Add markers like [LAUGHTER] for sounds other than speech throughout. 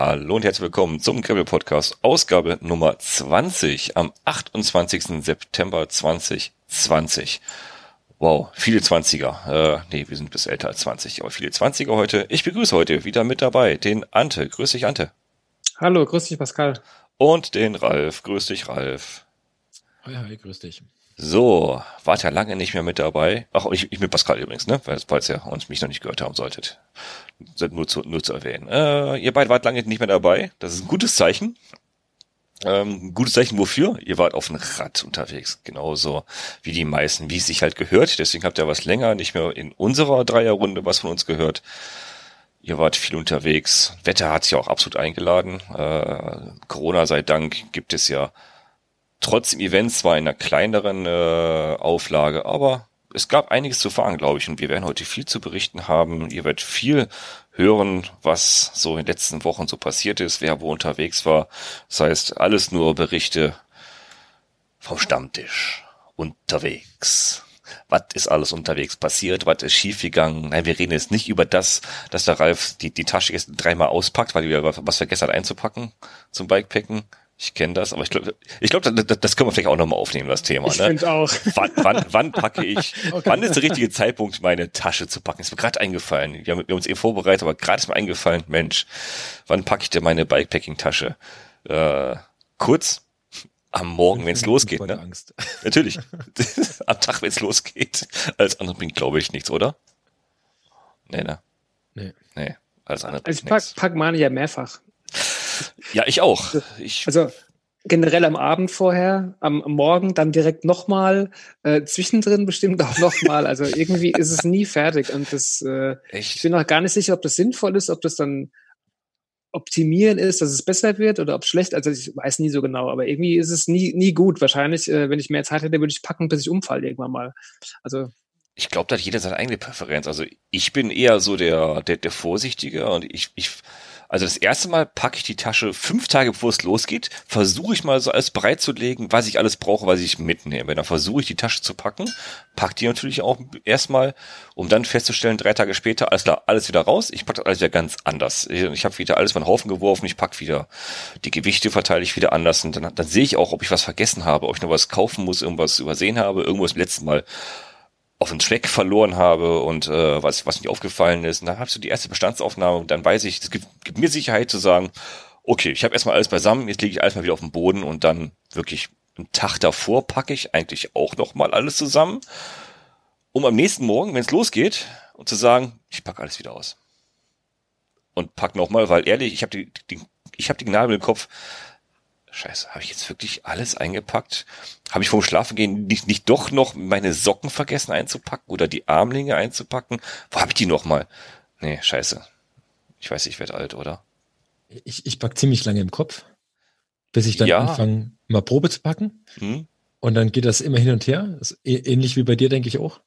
Hallo und herzlich willkommen zum Gravel Podcast, Ausgabe Nummer 20 am 28. September 2020. Wow, viele 20er. Äh, nee, wir sind bis älter als 20, aber viele 20er heute. Ich begrüße heute wieder mit dabei den Ante. Grüß dich, Ante. Hallo, grüß dich, Pascal. Und den Ralf. Grüß dich, Ralf. Hi, hi, grüß dich. So, wart ja lange nicht mehr mit dabei. Ach, ich, ich mit Pascal übrigens, ne? Falls ihr uns mich noch nicht gehört haben solltet. Nur zu, nur zu erwähnen. Äh, ihr beide wart lange nicht mehr dabei. Das ist ein gutes Zeichen. Ähm, gutes Zeichen wofür? Ihr wart auf dem Rad unterwegs. Genauso wie die meisten, wie es sich halt gehört. Deswegen habt ihr was länger nicht mehr in unserer Dreierrunde was von uns gehört. Ihr wart viel unterwegs. Wetter hat sich auch absolut eingeladen. Äh, Corona sei Dank gibt es ja trotzdem Events zwar in einer kleineren äh, Auflage, aber es gab einiges zu fahren, glaube ich, und wir werden heute viel zu berichten haben. Ihr werdet viel hören, was so in den letzten Wochen so passiert ist, wer wo unterwegs war. Das heißt, alles nur Berichte vom Stammtisch unterwegs. Was ist alles unterwegs passiert? Was ist schiefgegangen? Nein, wir reden jetzt nicht über das, dass der Ralf die, die Tasche jetzt dreimal auspackt, weil er was vergessen hat einzupacken zum Bikepacken. Ich kenne das, aber ich glaube, ich glaube, das, das können wir vielleicht auch nochmal aufnehmen, das Thema. Ich ne? finde auch. Wann, wann, wann packe ich, [LAUGHS] okay. wann ist der richtige Zeitpunkt, meine Tasche zu packen? Ist mir gerade eingefallen. Wir haben, wir haben uns eh vorbereitet, aber gerade ist mir eingefallen, Mensch, wann packe ich denn meine Bikepacking-Tasche? Äh, kurz am Morgen, wenn es losgeht. Ne? Angst. [LAUGHS] Natürlich. [LAUGHS] am Tag, wenn es losgeht. Alles andere bringt, glaube ich, nichts, oder? Nee, ne? Nee. Nee. Alles andere also ich pack, pack meine ja mehrfach. Ja, ich auch. Ich also generell am Abend vorher, am, Morgen dann direkt nochmal, äh, zwischendrin bestimmt auch nochmal. Also irgendwie ist es nie fertig. Und das, äh, Echt? ich bin auch gar nicht sicher, ob das sinnvoll ist, ob das dann optimieren ist, dass es besser wird oder ob es schlecht, also ich weiß nie so genau, aber irgendwie ist es nie, nie gut. Wahrscheinlich, äh, wenn ich mehr Zeit hätte, würde ich packen, bis ich umfalle irgendwann mal. Also ich glaube, da hat jeder seine eigene Präferenz. Also ich bin eher so der, der, der Vorsichtige und ich, ich also das erste Mal packe ich die Tasche fünf Tage bevor es losgeht, versuche ich mal so alles bereitzulegen, was ich alles brauche, was ich mitnehme. Dann versuche ich die Tasche zu packen, pack die natürlich auch erstmal, um dann festzustellen, drei Tage später, alles klar, alles wieder raus. Ich packe alles wieder ganz anders. Ich habe wieder alles mal einen Haufen geworfen, ich pack wieder die Gewichte verteile ich wieder anders und dann, dann sehe ich auch, ob ich was vergessen habe, ob ich noch was kaufen muss, irgendwas übersehen habe, irgendwas im letzten Mal auf den Zweck verloren habe und äh, was, was nicht aufgefallen ist. Und dann habe ich so die erste Bestandsaufnahme und dann weiß ich, es gibt, gibt mir Sicherheit zu sagen, okay, ich habe erstmal alles beisammen, jetzt lege ich alles mal wieder auf den Boden und dann wirklich einen Tag davor packe ich eigentlich auch nochmal alles zusammen, um am nächsten Morgen, wenn es losgeht, und zu sagen, ich packe alles wieder aus. Und pack nochmal, weil ehrlich, ich habe die, die, ich habe die Gnade im Kopf, Scheiße, habe ich jetzt wirklich alles eingepackt? Habe ich vom Schlafengehen nicht, nicht doch noch meine Socken vergessen einzupacken oder die Armlinge einzupacken? Wo habe ich die noch mal? Nee, scheiße. Ich weiß, ich werde alt, oder? Ich, ich pack ziemlich lange im Kopf, bis ich dann ja. anfange, mal Probe zu packen. Hm? Und dann geht das immer hin und her. ähnlich wie bei dir, denke ich auch.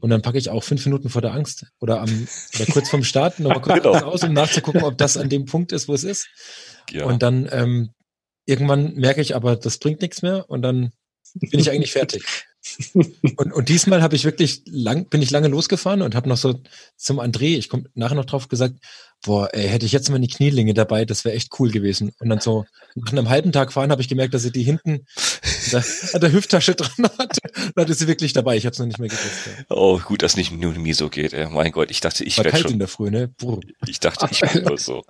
Und dann packe ich auch fünf Minuten vor der Angst oder am oder kurz vorm Start nochmal kurz [LAUGHS] genau. aus, um nachzugucken, ob das an dem Punkt ist, wo es ist. Ja. Und dann ähm, Irgendwann merke ich aber, das bringt nichts mehr und dann bin ich eigentlich fertig. [LAUGHS] und, und diesmal habe ich wirklich lang, bin ich lange losgefahren und habe noch so zum André, ich komme nachher noch drauf gesagt, boah, ey, hätte ich jetzt mal eine Knielinge dabei, das wäre echt cool gewesen. Und dann so nach einem halben Tag fahren habe ich gemerkt, dass sie die hinten [LAUGHS] an der Hüfttasche dran hatte. Dann hatte sie wirklich dabei. Ich habe es noch nicht mehr gewusst. Ja. Oh, gut, dass nicht nur mir so geht. Ey. Mein Gott, ich dachte, ich wäre schon. in der Früh, ne? Ich dachte, ich wäre [LAUGHS] so.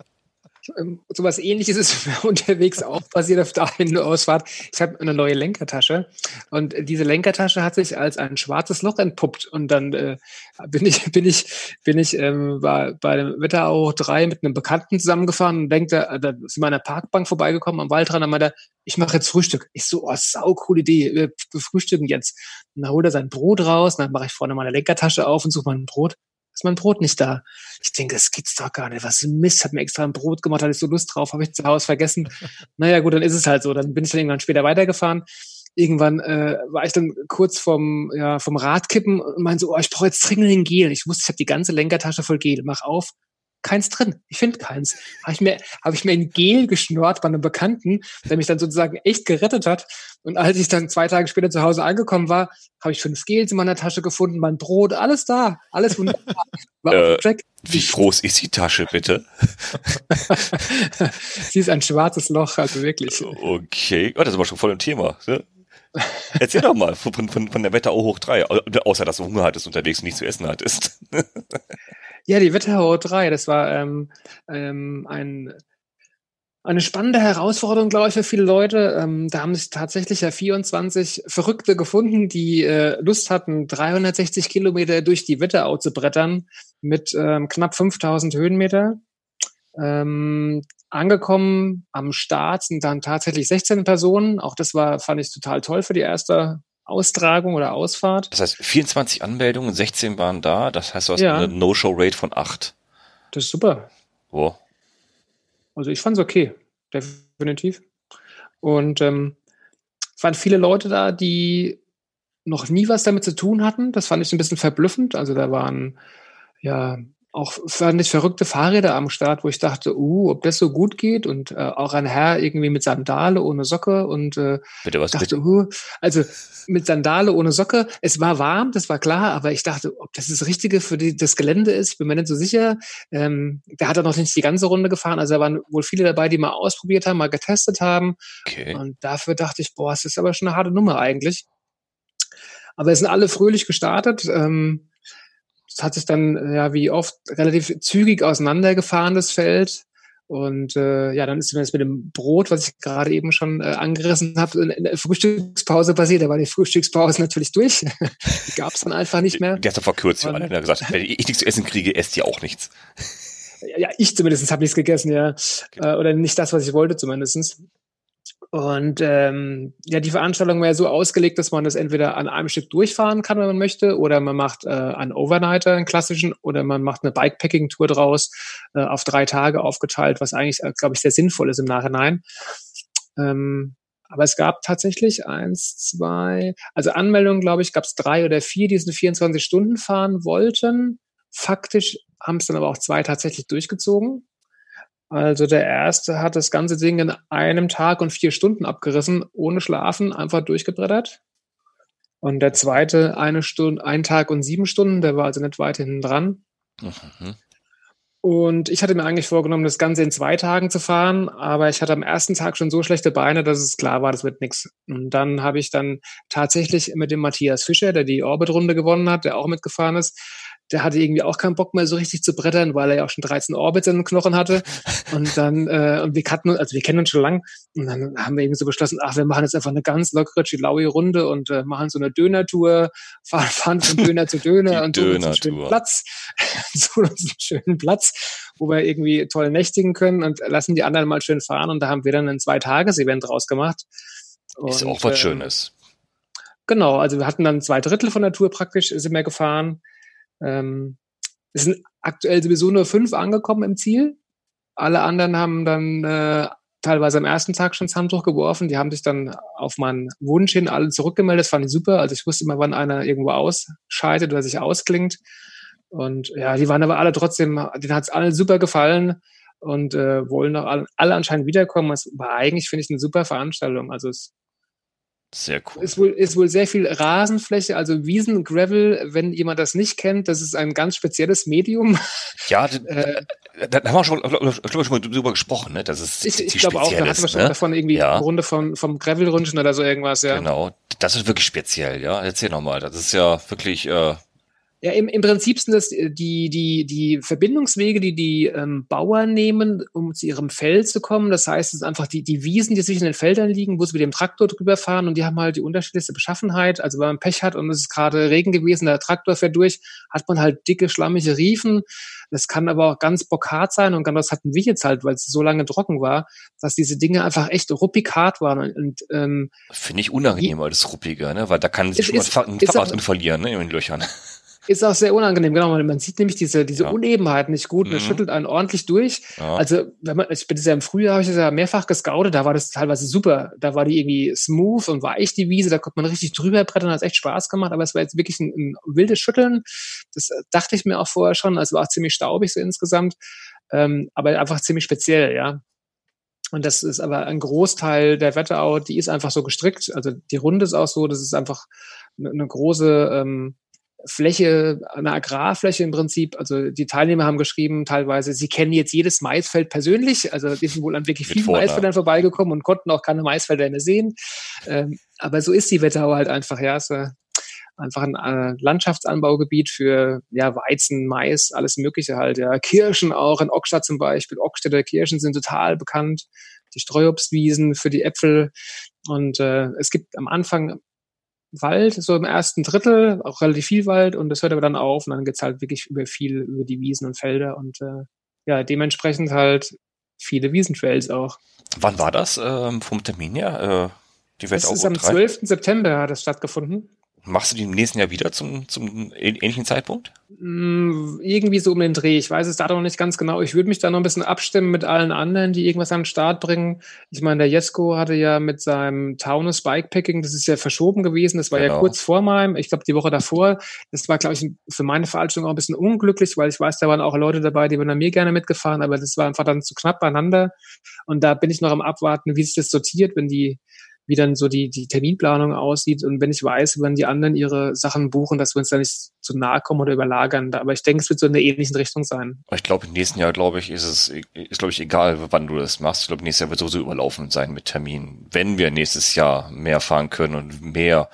Ähm, sowas ähnliches ist [LAUGHS] unterwegs auch passiert auf der Ausfahrt. Ich habe eine neue Lenkertasche und diese Lenkertasche hat sich als ein schwarzes Loch entpuppt und dann äh, bin ich [LAUGHS] bin ich bin ich ähm, war bei dem Wetterau 3 mit einem Bekannten zusammengefahren und denkt da, da sind wir an der Parkbank vorbeigekommen am Waldrand und meinte ich mache jetzt Frühstück. Ich so, oh, sau coole Idee, wir, frühstücken jetzt. Und dann holt er sein Brot raus, dann mache ich vorne meine Lenkertasche auf und suche mein Brot ist mein Brot nicht da. Ich denke, das gibt's doch gar nicht. Was Mist, hat mir extra ein Brot gemacht, hatte ich so Lust drauf, habe ich zu Hause vergessen. [LAUGHS] naja, gut, dann ist es halt so. Dann bin ich dann irgendwann später weitergefahren. Irgendwann äh, war ich dann kurz vom, ja, vom Radkippen und meinte so, oh, ich brauche jetzt dringend ein Gel. Ich wusste, ich habe die ganze Lenkertasche voll Gel. Mach auf, keins drin. Ich finde keins. Habe ich mir, habe ich mir ein Gel geschnort bei einem Bekannten, der mich dann sozusagen echt gerettet hat. Und als ich dann zwei Tage später zu Hause angekommen war, habe ich fünf Gels in meiner Tasche gefunden, mein Brot, alles da, alles wunderbar. War äh, wie groß ist die Tasche bitte? [LAUGHS] Sie ist ein schwarzes Loch, also wirklich. Okay, oh, das ist aber schon voll im Thema. Ne? Erzähl doch mal von, von, von der Wetterau hoch 3, außer dass du Hunger hattest unterwegs und nichts zu essen hattest. [LAUGHS] ja, die Wetterau 3, das war ähm, ähm, ein, eine spannende Herausforderung, glaube ich, für viele Leute. Ähm, da haben sich tatsächlich ja 24 Verrückte gefunden, die äh, Lust hatten, 360 Kilometer durch die Wetterau zu brettern mit ähm, knapp 5000 Höhenmeter. Ähm, angekommen am Start sind dann tatsächlich 16 Personen. Auch das war, fand ich total toll für die erste Austragung oder Ausfahrt. Das heißt, 24 Anmeldungen, 16 waren da. Das heißt, du hast ja. eine No-Show-Rate von 8. Das ist super. Wo? Also ich fand es okay, definitiv. Und ähm, waren viele Leute da, die noch nie was damit zu tun hatten. Das fand ich ein bisschen verblüffend. Also da waren ja auch fand ich verrückte Fahrräder am Start, wo ich dachte, uh, ob das so gut geht und äh, auch ein Herr irgendwie mit Sandale ohne Socke und äh, bitte was dachte, uh, also mit Sandale ohne Socke. Es war warm, das war klar, aber ich dachte, ob das das Richtige für die, das Gelände ist, bin mir nicht so sicher. Ähm, der hat auch noch nicht die ganze Runde gefahren, also da waren wohl viele dabei, die mal ausprobiert haben, mal getestet haben. Okay. Und dafür dachte ich, boah, es ist aber schon eine harte Nummer eigentlich. Aber es sind alle fröhlich gestartet. Ähm, hat sich dann, ja, wie oft, relativ zügig auseinandergefahren, das Feld. Und äh, ja, dann ist mir das mit dem Brot, was ich gerade eben schon äh, angerissen habe, in, in der Frühstückspause passiert. Da war die Frühstückspause [LAUGHS] natürlich durch. die gab es dann einfach nicht mehr. Die hast du verkürzt, ja. Er gesagt, wenn ich nichts zu essen kriege, esst ihr auch nichts. Ja, ich zumindest habe nichts gegessen, ja. Okay. Äh, oder nicht das, was ich wollte zumindestens. Und ähm, ja, die Veranstaltung wäre so ausgelegt, dass man das entweder an einem Stück durchfahren kann, wenn man möchte, oder man macht äh, einen Overnighter, einen klassischen, oder man macht eine Bikepacking-Tour draus, äh, auf drei Tage aufgeteilt, was eigentlich, äh, glaube ich, sehr sinnvoll ist im Nachhinein. Ähm, aber es gab tatsächlich eins, zwei, also Anmeldungen, glaube ich, gab es drei oder vier, die es in 24 Stunden fahren wollten. Faktisch haben es dann aber auch zwei tatsächlich durchgezogen. Also der erste hat das ganze Ding in einem Tag und vier Stunden abgerissen, ohne Schlafen, einfach durchgebrettert. Und der zweite eine Stunde, ein Tag und sieben Stunden, der war also nicht weit hinten dran. Mhm. Und ich hatte mir eigentlich vorgenommen, das Ganze in zwei Tagen zu fahren, aber ich hatte am ersten Tag schon so schlechte Beine, dass es klar war, das wird nichts. Und dann habe ich dann tatsächlich mit dem Matthias Fischer, der die Orbit-Runde gewonnen hat, der auch mitgefahren ist, der hatte irgendwie auch keinen Bock mehr so richtig zu brettern, weil er ja auch schon 13 Orbits in den Knochen hatte. [LAUGHS] Und dann, äh, und wir kannten also wir kennen uns schon lang. Und dann haben wir irgendwie so beschlossen, ach, wir machen jetzt einfach eine ganz lockere Chilaui-Runde und äh, machen so eine Döner-Tour, [LAUGHS] fahren, fahren von Döner zu Döner und suchen uns einen schönen Platz, [LAUGHS] suchen uns einen schönen Platz, wo wir irgendwie toll nächtigen können und lassen die anderen mal schön fahren. Und da haben wir dann ein Zwei-Tages-Event draus gemacht. Und, Ist auch was äh, Schönes. Genau, also wir hatten dann zwei Drittel von der Tour praktisch, sind wir gefahren. Ähm, es sind aktuell sowieso nur fünf angekommen im Ziel. Alle anderen haben dann äh, teilweise am ersten Tag schon das Handtuch geworfen. Die haben sich dann auf meinen Wunsch hin alle zurückgemeldet. Das fand ich super. Also ich wusste immer, wann einer irgendwo ausscheidet oder sich ausklingt. Und ja, die waren aber alle trotzdem, denen hat es allen super gefallen und äh, wollen auch alle, alle anscheinend wiederkommen. Es war eigentlich, finde ich, eine super Veranstaltung. Also es sehr cool. Ist wohl, ist wohl sehr viel Rasenfläche, also Wiesen, Gravel, wenn jemand das nicht kennt, das ist ein ganz spezielles Medium. [LAUGHS] Ja, äh, da, da, haben wir schon, glaub, glaub, schon mal drüber gesprochen, ne? Das ist Ich, ich glaube auch, da hatten wir schon ne? davon irgendwie ja. eine Runde von, vom Gravel-Rutschen oder so irgendwas, ja. Genau, das ist wirklich speziell, ja. Erzähl nochmal, das ist ja wirklich äh, ja, im, im Prinzip sind das äh, die, die, die Verbindungswege, die die ähm, Bauern nehmen, um zu ihrem Feld zu kommen. Das heißt, es sind einfach die, die Wiesen, die zwischen den Feldern liegen, wo sie mit dem Traktor drüber fahren und die haben halt die unterschiedlichste Beschaffenheit. Also wenn man Pech hat und es ist gerade Regen gewesen, der Traktor fährt durch, hat man halt dicke, schlammige Riefen. Das kann aber auch ganz bockart sein und genau das hatten wir jetzt halt, weil es so lange trocken war, dass diese Dinge einfach echt ruppig hart waren. Und, und ähm, Finde ich unangenehm, weil das ruppiger, ne? Weil da kann sich schon mal ein Fahrrad verlieren, ne? In den Löchern. Ist auch sehr unangenehm, genau. Man sieht nämlich diese, diese ja. Unebenheiten nicht gut. Mhm. schüttelt einen ordentlich durch. Ja. Also, wenn man, ich bin ja im Frühjahr, habe ich das ja mehrfach gescoutet, da war das teilweise super. Da war die irgendwie smooth und weich, die Wiese, da konnte man richtig drüber brettern, hat echt Spaß gemacht, aber es war jetzt wirklich ein, ein wildes Schütteln. Das dachte ich mir auch vorher schon. Also war auch ziemlich staubig so insgesamt. ähm, aber einfach ziemlich speziell, ja. Und das ist aber ein Großteil der Wetterau, die ist einfach so gestrickt. Also die Runde ist auch so, das ist einfach eine, eine große ähm, Fläche, eine Agrarfläche im Prinzip. Also die Teilnehmer haben geschrieben, teilweise, sie kennen jetzt jedes Maisfeld persönlich. Also die sind wohl an wirklich vielen Maisfeldern vorbeigekommen und konnten auch keine Maisfelder mehr sehen. Ähm, aber so ist die Wetterau halt einfach, ja. Es, äh, einfach ein äh, Landschaftsanbaugebiet für ja, Weizen, Mais, alles Mögliche halt. Ja, Kirschen auch, in Ockstadt zum Beispiel. Ockstädter Kirschen sind total bekannt. Die Streuobstwiesen für die Äpfel. Und äh, es gibt am Anfang Wald, so im ersten Drittel, auch relativ viel Wald und das hört aber dann auf und dann geht's halt wirklich über viel, über die Wiesen und Felder und äh, ja, dementsprechend halt viele Wiesentrails auch. Wann war das ähm, vom Termin her? Äh, die das ist am 12. September hat das stattgefunden. Machst du die im nächsten Jahr wieder zum, zum ähnlichen Zeitpunkt? Mm, irgendwie so um den Dreh. Ich weiß es da noch nicht ganz genau. Ich würde mich da noch ein bisschen abstimmen mit allen anderen, die irgendwas an den Start bringen. Ich meine, der Jesko hatte ja mit seinem Taunus Bikepacking, das ist ja verschoben gewesen. Das war genau. ja kurz vor meinem, ich glaube die Woche davor. Das war, glaube ich, für meine Veranstaltung auch ein bisschen unglücklich, weil ich weiß, da waren auch Leute dabei, die an mir gerne mitgefahren, aber das war einfach dann zu knapp beieinander. Und da bin ich noch am Abwarten, wie sich das sortiert, wenn die wie dann so die, die Terminplanung aussieht und wenn ich weiß, wann die anderen ihre Sachen buchen, dass wir uns da nicht zu nahe kommen oder überlagern. Aber ich denke, es wird so in der ähnlichen Richtung sein. Ich glaube, im nächsten Jahr, glaube ich, ist es, ist, glaube ich, egal, wann du das machst. Ich glaube, nächstes Jahr wird sowieso überlaufen sein mit Terminen. Wenn wir nächstes Jahr mehr fahren können und mehr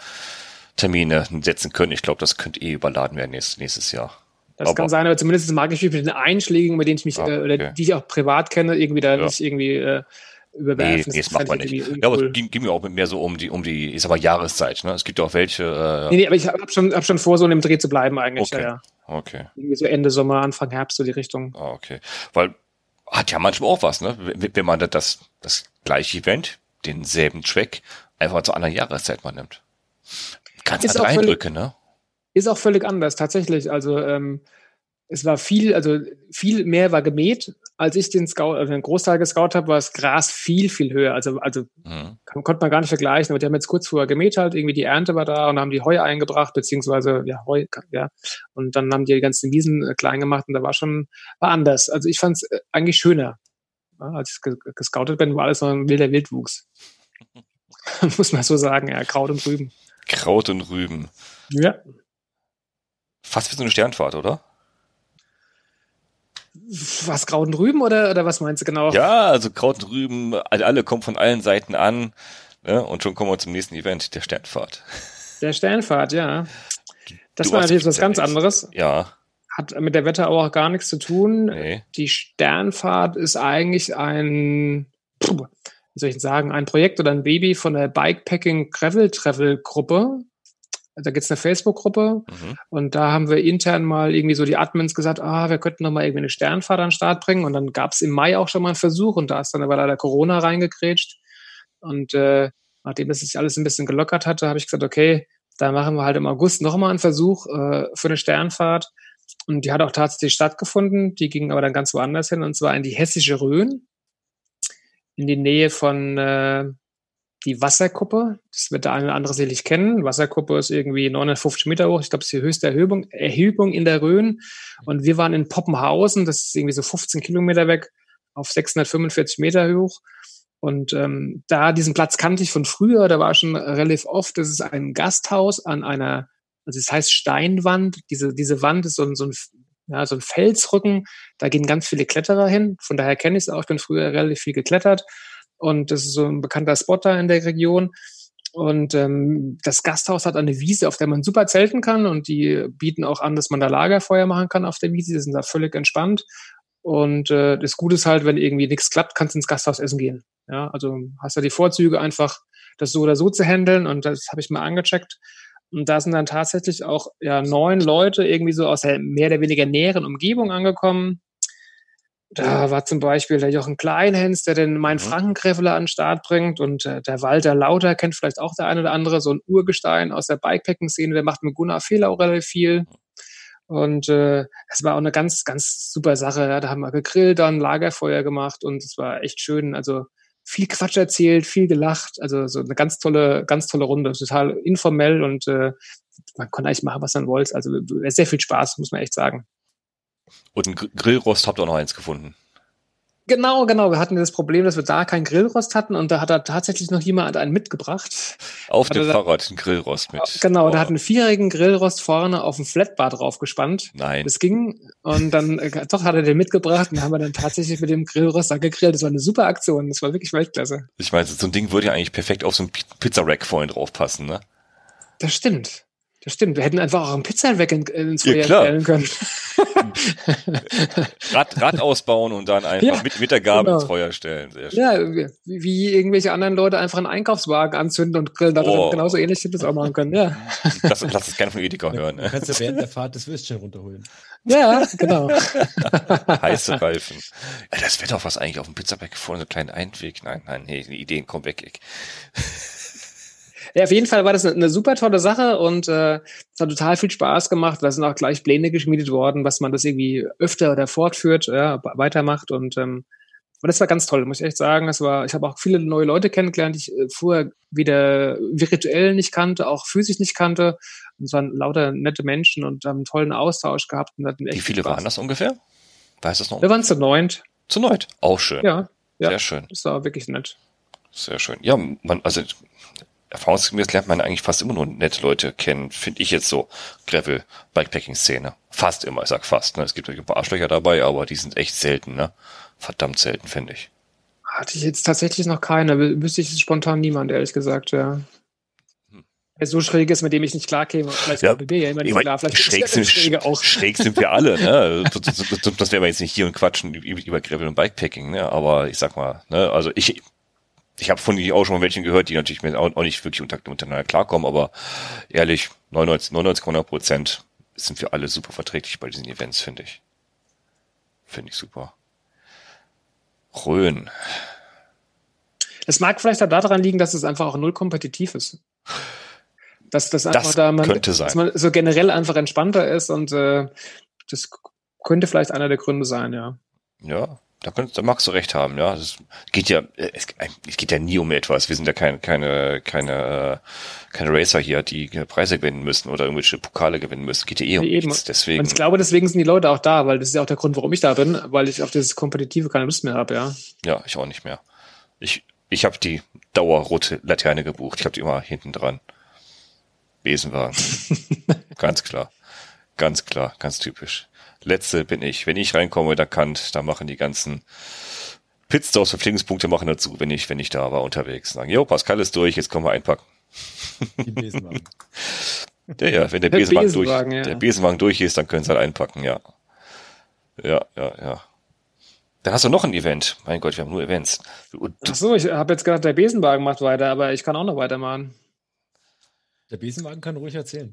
Termine setzen können, ich glaube, das könnte eh überladen werden nächstes, nächstes Jahr. Das aber kann sein, aber zumindest mag ich mich mit den Einschlägen, mit denen ich mich, ah, okay. äh, oder die ich auch privat kenne, irgendwie da ja. nicht irgendwie äh, überwerfen. Nee, nee das macht man nicht. Ja, aber es ging, ging, mir auch mehr so um die, um die, ich sag mal, Jahreszeit. Ne? Es gibt auch welche. Äh, nee, nee, aber ich habe schon, hab schon vor, so in dem Dreh zu bleiben eigentlich. Okay. Ja, ja. okay. Irgendwie so Ende Sommer, Anfang Herbst, so die Richtung. Ah, okay. Weil hat ja manchmal auch was, ne? Wenn man das, das gleiche Event, denselben Track, einfach zu anderen Jahreszeit mal nimmt. Ganz andere Eindrücke, ne? Ist auch völlig anders, tatsächlich. Also ähm, es war viel, also viel mehr war gemäht. Als ich den Scout, also den Großteil gescout habe, war das Gras viel, viel höher. Also, also mhm. kann, konnte man gar nicht vergleichen. Aber die haben jetzt kurz vorher gemäht halt, irgendwie die Ernte war da und haben die Heu eingebracht, beziehungsweise, ja, Heu, ja. Und dann haben die die ganzen Wiesen äh, klein gemacht und da war schon, war anders. Also ich fand es äh, eigentlich schöner. Ja, als ich gescoutet bin, war alles noch ein wilder Wildwuchs. [LAUGHS] Muss man so sagen, ja, Kraut und Rüben. Kraut und Rüben. Ja. Fast wie so eine Sternfahrt, oder? Was, Kraut und Rüben oder, oder was meinst du genau? Ja, also Kraut und Rüben, alle kommen von allen Seiten an ne? und schon kommen wir zum nächsten Event, der Sternfahrt. Der Sternfahrt, ja. Das du war natürlich was ganz anderes. Ja. Hat mit der Wetterau auch gar nichts zu tun. Nee. Die Sternfahrt ist eigentlich ein, wie soll ich sagen, ein Projekt oder ein Baby von der Bikepacking Gravel Travel Gruppe da gibt es eine Facebook-Gruppe mhm. und da haben wir intern mal irgendwie so die Admins gesagt, ah, wir könnten noch mal irgendwie eine Sternfahrt an den Start bringen. Und dann gab es im Mai auch schon mal einen Versuch und da ist dann aber leider Corona reingekrätscht und äh, nachdem das sich alles ein bisschen gelockert hatte, habe ich gesagt, okay, da machen wir halt im August noch mal einen Versuch äh, für eine Sternfahrt. Und die hat auch tatsächlich stattgefunden, die ging aber dann ganz woanders hin und zwar in die hessische Rhön in die Nähe von äh, die Wasserkuppe. Das wird der eine oder andere sicherlich kennen. Wasserkuppe ist irgendwie 950 Meter hoch. Ich glaube, es ist die höchste Erhebung, Erhebung in der Rhön. Und wir waren in Poppenhausen, das ist irgendwie so 15 Kilometer weg, auf 645 Meter hoch. Und ähm, da diesen Platz kannte ich von früher, da war schon relativ oft. Das ist ein Gasthaus an einer, also es das heißt Steinwand. Diese, diese Wand ist so ein, so ein ja, so ein Felsrücken, da gehen ganz viele Kletterer hin. Von daher kenne ich es auch. Ich bin früher relativ viel geklettert. Und das ist so ein bekannter Spot da in der Region. Und ähm, das Gasthaus hat eine Wiese, auf der man super zelten kann. Und die bieten auch an, dass man da Lagerfeuer machen kann auf der Wiese. Die sind da völlig entspannt. Und äh, das Gute ist halt, wenn irgendwie nichts klappt, kannst du ins Gasthaus essen gehen. Ja, also hast du die Vorzüge, einfach das so oder so zu handeln. Und das habe ich mal angecheckt. Und da sind dann tatsächlich auch ja neun Leute irgendwie so aus der mehr oder weniger näheren Umgebung angekommen. Da war zum Beispiel der Jochen Kleinhens, der den Main mhm. Frankenkräfler an den Start bringt und äh, der Walter Lauter kennt vielleicht auch der eine oder andere, so ein Urgestein aus der Bikepacking-Szene, der macht mit Gunnar Fehler auch relativ viel. Und äh, es war auch eine ganz, ganz super Sache. Ja. Da haben wir gegrillt, dann Lagerfeuer gemacht und es war echt schön. Also viel Quatsch erzählt, viel gelacht. Also so eine ganz tolle, ganz tolle Runde. Total informell und äh, man konnte eigentlich machen, was man wollte. Also sehr viel Spaß, muss man echt sagen. Und ein Grillrost habt ihr auch noch eins gefunden. Genau, genau. Wir hatten das Problem, dass wir da keinen Grillrost hatten und da hat da tatsächlich noch jemand einen mitgebracht. Auf dem Fahrrad einen Grillrost mit. Genau, oh. der hat einen vierjährigen Grillrost vorne auf dem Flatbar draufgespannt. Nein. Das ging und dann, äh, doch hat er den mitgebracht und haben wir dann tatsächlich mit dem Grillrost da gegrillt. Das war eine super Aktion. Das war wirklich Weltklasse. Ich meine, so ein Ding würde ja eigentlich perfekt auf so ein Pizza-Rack vorhin draufpassen, ne? Das stimmt. Das stimmt. Wir hätten einfach auch einen Pizzaweck in, ins Feuer ja, stellen können. [LAUGHS] Rad, Rad ausbauen und dann einfach ja, mit, mit der Gabel genau. ins Feuer stellen. Sehr schön. Ja, wie, wie, irgendwelche anderen Leute einfach einen Einkaufswagen anzünden und grillen. Oh. Genauso ähnlich hätte das auch machen können. Ja. [LAUGHS] Lass, lass es gerne von Edeka hören. Ne? Kannst du während der [LAUGHS] Fahrt das Würstchen runterholen. Ja, genau. Heiße Reifen. Ja, das wäre doch was eigentlich auf dem Pizzaback vorne, so einen kleinen Einweg. Nein, nein, die Ideen kommen weg. Ja, auf jeden Fall war das eine, eine super tolle Sache und äh, es hat total viel Spaß gemacht. Da sind auch gleich Pläne geschmiedet worden, was man das irgendwie öfter oder fortführt, ja, weitermacht und ähm, und das war ganz toll, muss ich echt sagen. Das war, ich habe auch viele neue Leute kennengelernt, die ich äh, vorher weder virtuell nicht kannte, auch physisch nicht kannte. Und es waren lauter nette Menschen und haben einen tollen Austausch gehabt. Und hatten echt Wie viele Spaß. waren das ungefähr? Weißt du das noch? Wir waren zu neunt. Zu neunt. Auch schön. Ja. ja Sehr schön. Das war wirklich nett. Sehr schön. Ja, man, also erfahrungsgemäß lernt man eigentlich fast immer nur nette Leute kennen, finde ich jetzt so. Gravel, Bikepacking-Szene. Fast immer, ich sag fast. Ne? Es gibt ein paar Arschlöcher dabei, aber die sind echt selten, ne? Verdammt selten, finde ich. Hatte ich jetzt tatsächlich noch keine. Wüsste ich spontan niemand, ehrlich gesagt, ja. Hm. So schräg ist, mit dem ich nicht klarkäme. Vielleicht ja, ja immer nicht klar. Vielleicht schräg, sind, schräg, auch. schräg sind wir alle, ne? das wären wir jetzt nicht hier und quatschen über Gravel und Bikepacking, ne? Aber ich sag mal, ne? Also ich, ich habe von dir auch schon mal welchen gehört, die natürlich auch, auch nicht wirklich unter, untereinander klarkommen, aber ehrlich, 99, 99,9 Prozent sind wir alle super verträglich bei diesen Events, finde ich. Finde ich super. Rhön. Es mag vielleicht auch daran liegen, dass es einfach auch null kompetitiv ist. Dass das einfach das da man, könnte sein. dass man so generell einfach entspannter ist und äh, das könnte vielleicht einer der Gründe sein, ja. Ja, da, könnt, da magst du recht haben, ja. Es geht ja, es, es geht ja nie um etwas. Wir sind ja kein, keine, keine, keine Racer hier, die Preise gewinnen müssen oder irgendwelche Pokale gewinnen müssen. Es geht ja eh um Eben. nichts. Deswegen. Und ich glaube, deswegen sind die Leute auch da, weil das ist ja auch der Grund, warum ich da bin, weil ich auf dieses Kompetitive keine Lust mehr habe, ja. Ja, ich auch nicht mehr. Ich, ich habe die dauerrote Laterne gebucht. Ich habe die immer hinten dran. Besenwagen. [LAUGHS] ganz klar. Ganz klar, ganz typisch. Letzte bin ich. Wenn ich reinkomme, da kann, da machen die ganzen Pitstops, Verpflegungspunkte machen dazu, wenn ich, wenn ich da war unterwegs. Sagen, jo, Pascal ist durch, jetzt kommen wir einpacken. Die Besenwagen. [LAUGHS] ja, ja, wenn der, der Besenwagen, durch, ja. der Besenwagen durch ist, dann können sie halt einpacken, ja. Ja, ja, ja. Dann hast du noch ein Event. Mein Gott, wir haben nur Events. Ach so, ich habe jetzt gedacht, der Besenwagen macht weiter, aber ich kann auch noch weitermachen. Der Besenwagen kann ruhig erzählen.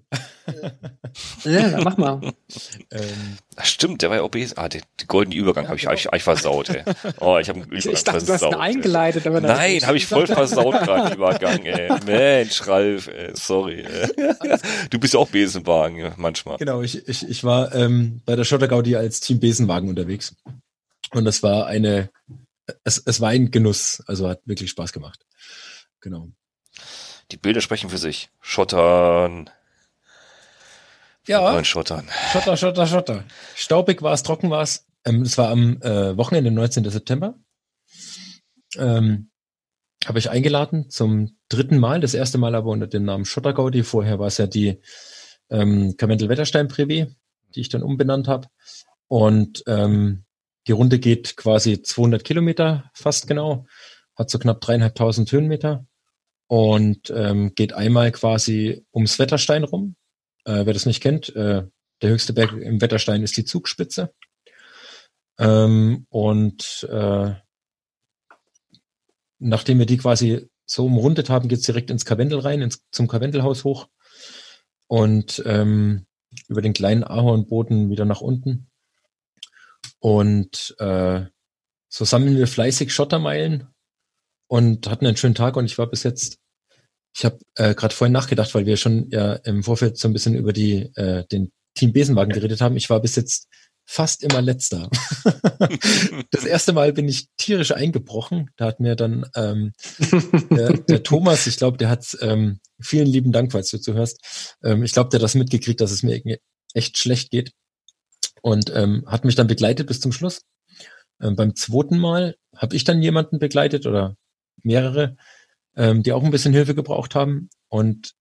ja, mach mal. [LAUGHS] ähm, Ach, stimmt, der war ja auch Besen. Ah, der, der goldene Übergang habe ich, hab ich, hab ich versaut, ey. Oh, ich habe Ich, ich dachte, versaut, du hast ihn eingeleitet. Aber Nein, habe ich voll versaut gerade Übergang, ey. [LAUGHS] Mensch, Ralf, ey, sorry. Ey. Du bist ja auch Besenwagen manchmal. Genau, ich, ich, ich war ähm, bei der Schotter Gaudi als Team Besenwagen unterwegs. Und das war eine, es, es war ein Genuss. Also hat wirklich Spaß gemacht. Genau. Die Bilder sprechen für sich. Schottern. Ja. Schottern. Schotter, Schotter, Schotter. Staubig war es, trocken war es. Ähm, es war am äh, Wochenende, 19. September. Ähm, habe ich eingeladen zum dritten Mal. Das erste Mal aber unter dem Namen Schottergaudi. Vorher war es ja die ähm, Karwendel-Wetterstein-Privé, die ich dann umbenannt habe. Und ähm, die Runde geht quasi 200 Kilometer, fast genau. Hat so knapp dreieinhalbtausend Höhenmeter und ähm, geht einmal quasi ums Wetterstein rum. Äh, wer das nicht kennt, äh, der höchste Berg im Wetterstein ist die Zugspitze. Ähm, und äh, nachdem wir die quasi so umrundet haben, geht's direkt ins Karwendel rein, ins, zum Karwendelhaus hoch und ähm, über den kleinen Ahornboden wieder nach unten. Und äh, so sammeln wir fleißig Schottermeilen und hatten einen schönen Tag und ich war bis jetzt, ich habe äh, gerade vorhin nachgedacht, weil wir schon ja im Vorfeld so ein bisschen über die äh, den Team Besenwagen geredet haben. Ich war bis jetzt fast immer letzter. [LAUGHS] das erste Mal bin ich tierisch eingebrochen. Da hat mir dann ähm, der, der Thomas, ich glaube, der hat ähm, vielen lieben Dank, falls du zuhörst. Ähm, ich glaube, der hat das mitgekriegt, dass es mir echt schlecht geht und ähm, hat mich dann begleitet bis zum Schluss. Ähm, beim zweiten Mal habe ich dann jemanden begleitet oder mehrere, ähm, die auch ein bisschen Hilfe gebraucht haben. Und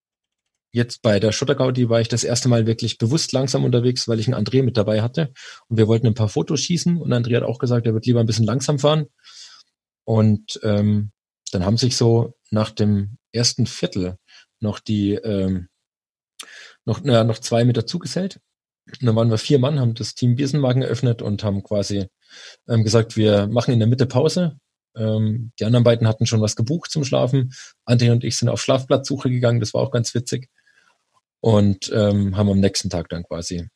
jetzt bei der Schottergaudi war ich das erste Mal wirklich bewusst langsam unterwegs, weil ich einen André mit dabei hatte. Und wir wollten ein paar Fotos schießen. Und André hat auch gesagt, er wird lieber ein bisschen langsam fahren. Und ähm, dann haben sich so nach dem ersten Viertel noch die ähm, noch, na, noch zwei mit dazugesellt. Und dann waren wir vier Mann, haben das Team Biesenwagen eröffnet und haben quasi ähm, gesagt, wir machen in der Mitte Pause. Ähm, die anderen beiden hatten schon was gebucht zum Schlafen. André und ich sind auf Schlafplatzsuche gegangen, das war auch ganz witzig. Und ähm, haben am nächsten Tag dann quasi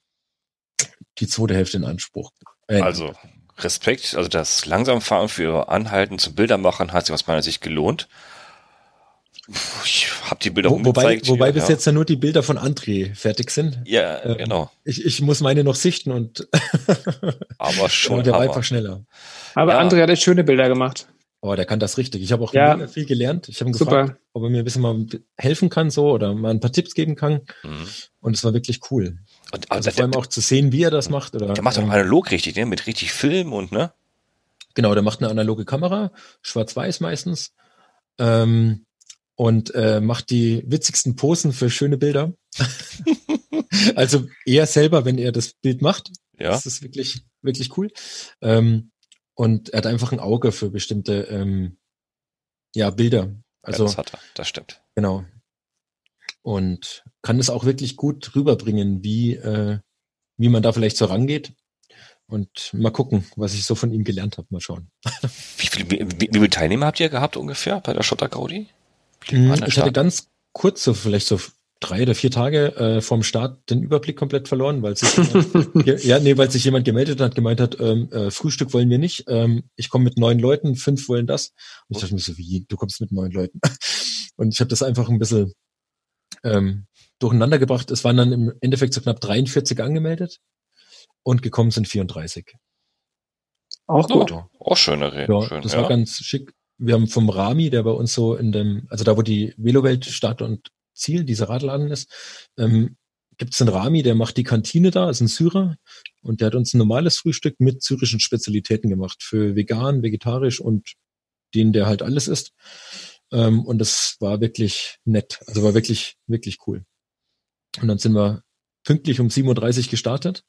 die zweite Hälfte in Anspruch. Äh, also Respekt, also das Langsamfahren für Anhalten zum Bildermachen hat sich aus meiner Sicht gelohnt. Ich habe die Bilder Wo, Wobei, wobei bis ja. jetzt ja nur die Bilder von André fertig sind. Ja, äh, genau. Ich, ich muss meine noch sichten und [LAUGHS] aber [LAUGHS] schon. der war einfach schneller. Aber ja. André hat echt schöne Bilder gemacht. Oh, der kann das richtig. Ich habe auch ja. viel gelernt. Ich habe ihn gefragt, Super. ob er mir ein bisschen mal helfen kann so oder mal ein paar Tipps geben kann. Mhm. Und es war wirklich cool. Und, also, also vor allem auch zu sehen, wie er das macht. Oder, der macht auch ähm, analog richtig, ne? mit richtig Film und ne? Genau, der macht eine analoge Kamera, schwarz-weiß meistens. Ähm, und äh, macht die witzigsten Posen für schöne Bilder. [LAUGHS] also er selber, wenn er das Bild macht, ja. das ist wirklich, wirklich cool. Ähm, und er hat einfach ein Auge für bestimmte ähm, ja, Bilder. Also, ja, das hat er, das stimmt. Genau. Und kann es auch wirklich gut rüberbringen, wie, äh, wie man da vielleicht so rangeht. Und mal gucken, was ich so von ihm gelernt habe. Mal schauen. Wie, viel, wie, wie, wie viele Teilnehmer habt ihr gehabt ungefähr bei der Schotter Gaudi? Mhm, ich hatte ganz kurz, so vielleicht so drei oder vier Tage äh, vorm Start den Überblick komplett verloren, weil sich jemand, [LAUGHS] ja, nee, weil sich jemand gemeldet hat, gemeint hat, ähm, äh, Frühstück wollen wir nicht. Ähm, ich komme mit neun Leuten, fünf wollen das. Und ich dachte mir so, wie, du kommst mit neun Leuten. [LAUGHS] Und ich habe das einfach ein bisschen ähm, durcheinander gebracht. Es waren dann im Endeffekt so knapp 43 angemeldet und gekommen sind 34. Auch gut. Oh, auch schöne Rede. Ja, Schön, das ja. war ganz schick wir haben vom Rami, der bei uns so in dem, also da wo die Velowelt Start und Ziel, dieser Radladen ist, ähm, gibt es einen Rami, der macht die Kantine da, ist ein Syrer und der hat uns ein normales Frühstück mit syrischen Spezialitäten gemacht für vegan, vegetarisch und den, der halt alles isst. Ähm, und das war wirklich nett, also war wirklich, wirklich cool. Und dann sind wir pünktlich um 7.30 Uhr gestartet.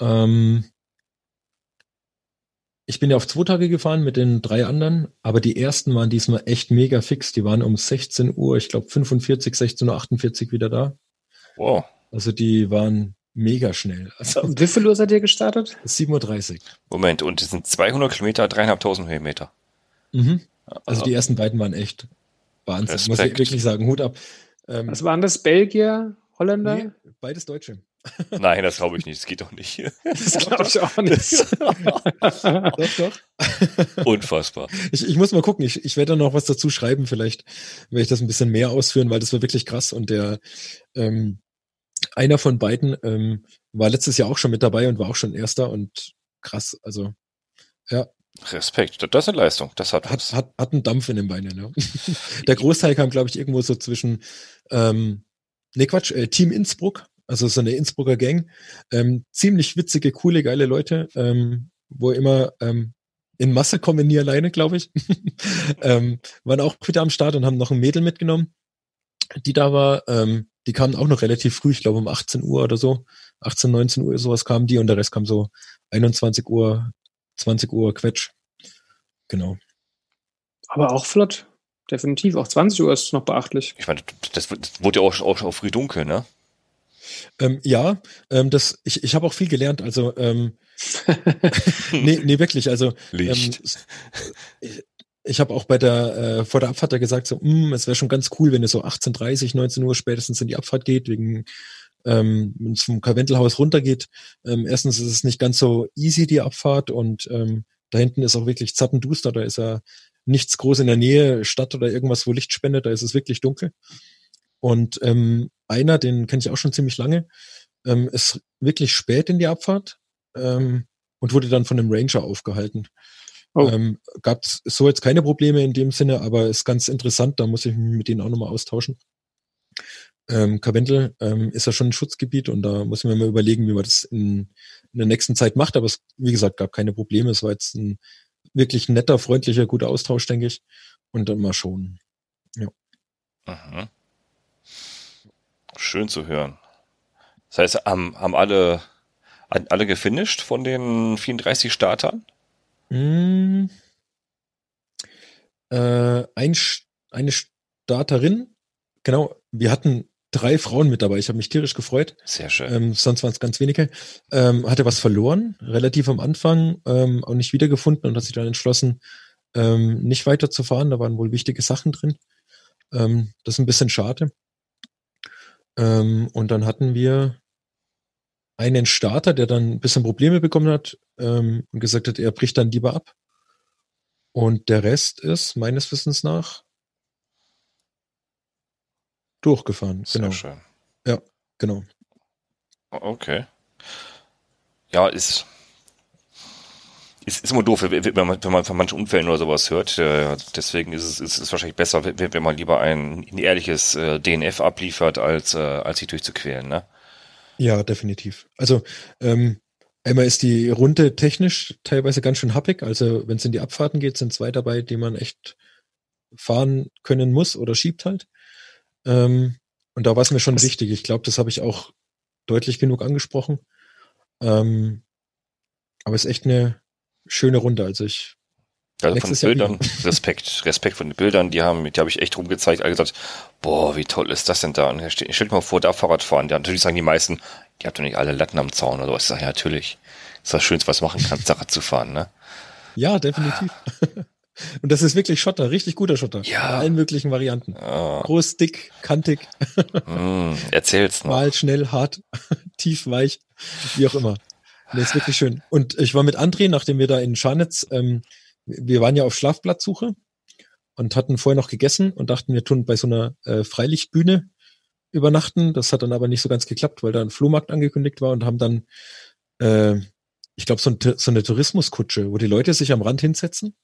Ähm, ich bin ja auf zwei Tage gefahren mit den drei anderen, aber die ersten waren diesmal echt mega fix. Die waren um 16 Uhr, ich glaube 45, 16.48 Uhr wieder da. Wow. Also die waren mega schnell. Also, [LAUGHS] um wie viel Uhr seid ihr gestartet? 7.30 Uhr. Moment, und es sind 200 Kilometer, dreieinhalbtausend Höhenmeter. Mhm. Also, also die ersten beiden waren echt Wahnsinn, Respekt. muss ich wirklich sagen. Hut ab. Ähm, Was waren das? Belgier, Holländer? Nee, beides Deutsche. Nein, das glaube ich nicht. Das geht doch nicht. [LAUGHS] Das glaube ich auch nicht. doch, doch. Unfassbar. Ich, ich muss mal gucken. Ich, ich werde da noch was dazu schreiben. Vielleicht werde ich das ein bisschen mehr ausführen, weil das war wirklich krass. Und der ähm, einer von beiden ähm, war letztes Jahr auch schon mit dabei und war auch schon Erster und krass. Also ja. Respekt, das ist eine Leistung. Das hat hat, hat, hat einen Dampf in den Beinen. Ja. [LAUGHS] Der Großteil kam, glaube ich, irgendwo so zwischen ähm, Nee, Quatsch, äh, Team Innsbruck also so eine Innsbrucker Gang. Ähm, ziemlich witzige, coole, geile Leute, ähm, wo immer ähm, in Masse kommen, nie alleine, glaube ich. [LAUGHS] ähm, waren auch wieder am Start und haben noch ein Mädel mitgenommen, die da war. Ähm, die kamen auch noch relativ früh, ich glaube um 18 Uhr oder so. 18, 19 Uhr sowas kamen die und der Rest kam so 21 Uhr, 20 Uhr Quetsch. Genau. Aber auch flott. Definitiv. Auch 20 Uhr ist noch beachtlich. Ich meine, das, das wurde ja auch, auch, auch früh dunkel, ne? Ähm, ja, ähm, das, ich, ich habe auch viel gelernt. Also, ähm, [LAUGHS] nee, nee, wirklich. Also, Licht. Ähm, ich, ich habe auch bei der, äh, vor der Abfahrt da gesagt, so, mh, hm, es wäre schon ganz cool, wenn es so 18.30, 19 Uhr spätestens in die Abfahrt geht, wegen, ähm, wenn es vom Karwendelhaus runtergeht. Ähm, erstens ist es nicht ganz so easy, die Abfahrt, und ähm, da hinten ist auch wirklich zappenduster, da ist ja nichts groß in der Nähe, Stadt oder irgendwas, wo Licht spendet, da ist es wirklich dunkel. Und ähm, einer, den kenne ich auch schon ziemlich lange, ähm, ist wirklich spät in die Abfahrt ähm, und wurde dann von einem Ranger aufgehalten. Oh. Ähm, Gab es so jetzt keine Probleme in dem Sinne, aber ist ganz interessant, da muss ich mich mit denen auch nochmal austauschen. ähm, Karwendel ähm, ist ja schon ein Schutzgebiet und da muss man mal überlegen, wie man das in, in der nächsten Zeit macht. Aber es, wie gesagt, gab keine Probleme. Es war jetzt ein wirklich netter, freundlicher, guter Austausch, denke ich. Und dann mal schon. Ja. Mhm. Schön zu hören. Das heißt, haben, haben alle, alle gefinisht von den 34 Startern? Mm, äh, ein, eine Starterin, genau, wir hatten drei Frauen mit dabei. Ich habe mich tierisch gefreut. Sehr schön. Ähm, sonst waren es ganz wenige. Ähm, hatte was verloren, relativ am Anfang, ähm, auch nicht wiedergefunden und hat sich dann entschlossen, ähm, nicht weiterzufahren. Da waren wohl wichtige Sachen drin. Ähm, das ist ein bisschen schade. Ähm, und dann hatten wir einen Starter, der dann ein bisschen Probleme bekommen hat ähm, und gesagt hat, er bricht dann lieber ab. Und der Rest ist meines Wissens nach durchgefahren. Sehr genau. schön. Ja, genau. Okay. Ja, ist, ist, ist immer doof, wenn man, wenn man von manchen Unfällen oder sowas hört. Äh, deswegen ist es, ist es wahrscheinlich besser, wenn, wenn man lieber ein, ein ehrliches äh, DNF abliefert, als, äh, als sich durchzuquälen, ne? Ja, definitiv. Also, ähm, einmal ist die Runde technisch teilweise ganz schön happig. Also, wenn es in die Abfahrten geht, sind zwei dabei, die man echt fahren können muss oder schiebt halt. Ähm, und da war es mir schon das wichtig. Ich glaube, das habe ich auch deutlich genug angesprochen. Ähm, aber es ist echt eine schöne Runde. Also ich also von den Bildern, [LAUGHS] Respekt, Respekt von den Bildern, die haben, die habe ich echt rumgezeigt, alle gesagt, boah, wie toll ist das denn da? Und stell, stell dir mal vor, da Fahrrad fahren. Ja, natürlich sagen die meisten, die habt doch nicht alle Latten am Zaun oder was. Ich sage, ja, natürlich. Ist das Schönste, was machen kannst, Fahrrad zu fahren, ne? Ja, definitiv. [LAUGHS] Und das ist wirklich Schotter, richtig guter Schotter. Ja. In allen möglichen Varianten. Ja. Groß, dick, kantig. Mm, erzähl's [LAUGHS] noch. Mal schnell, hart, tief, weich, wie auch immer. Das ist wirklich schön. Und ich war mit André, nachdem wir da in Scharnitz, ähm, wir waren ja auf Schlafplatzsuche und hatten vorher noch gegessen und dachten, wir tun bei so einer äh, Freilichtbühne übernachten. Das hat dann aber nicht so ganz geklappt, weil da ein Flohmarkt angekündigt war und haben dann, äh, ich glaube, so, ein, so eine Tourismuskutsche, wo die Leute sich am Rand hinsetzen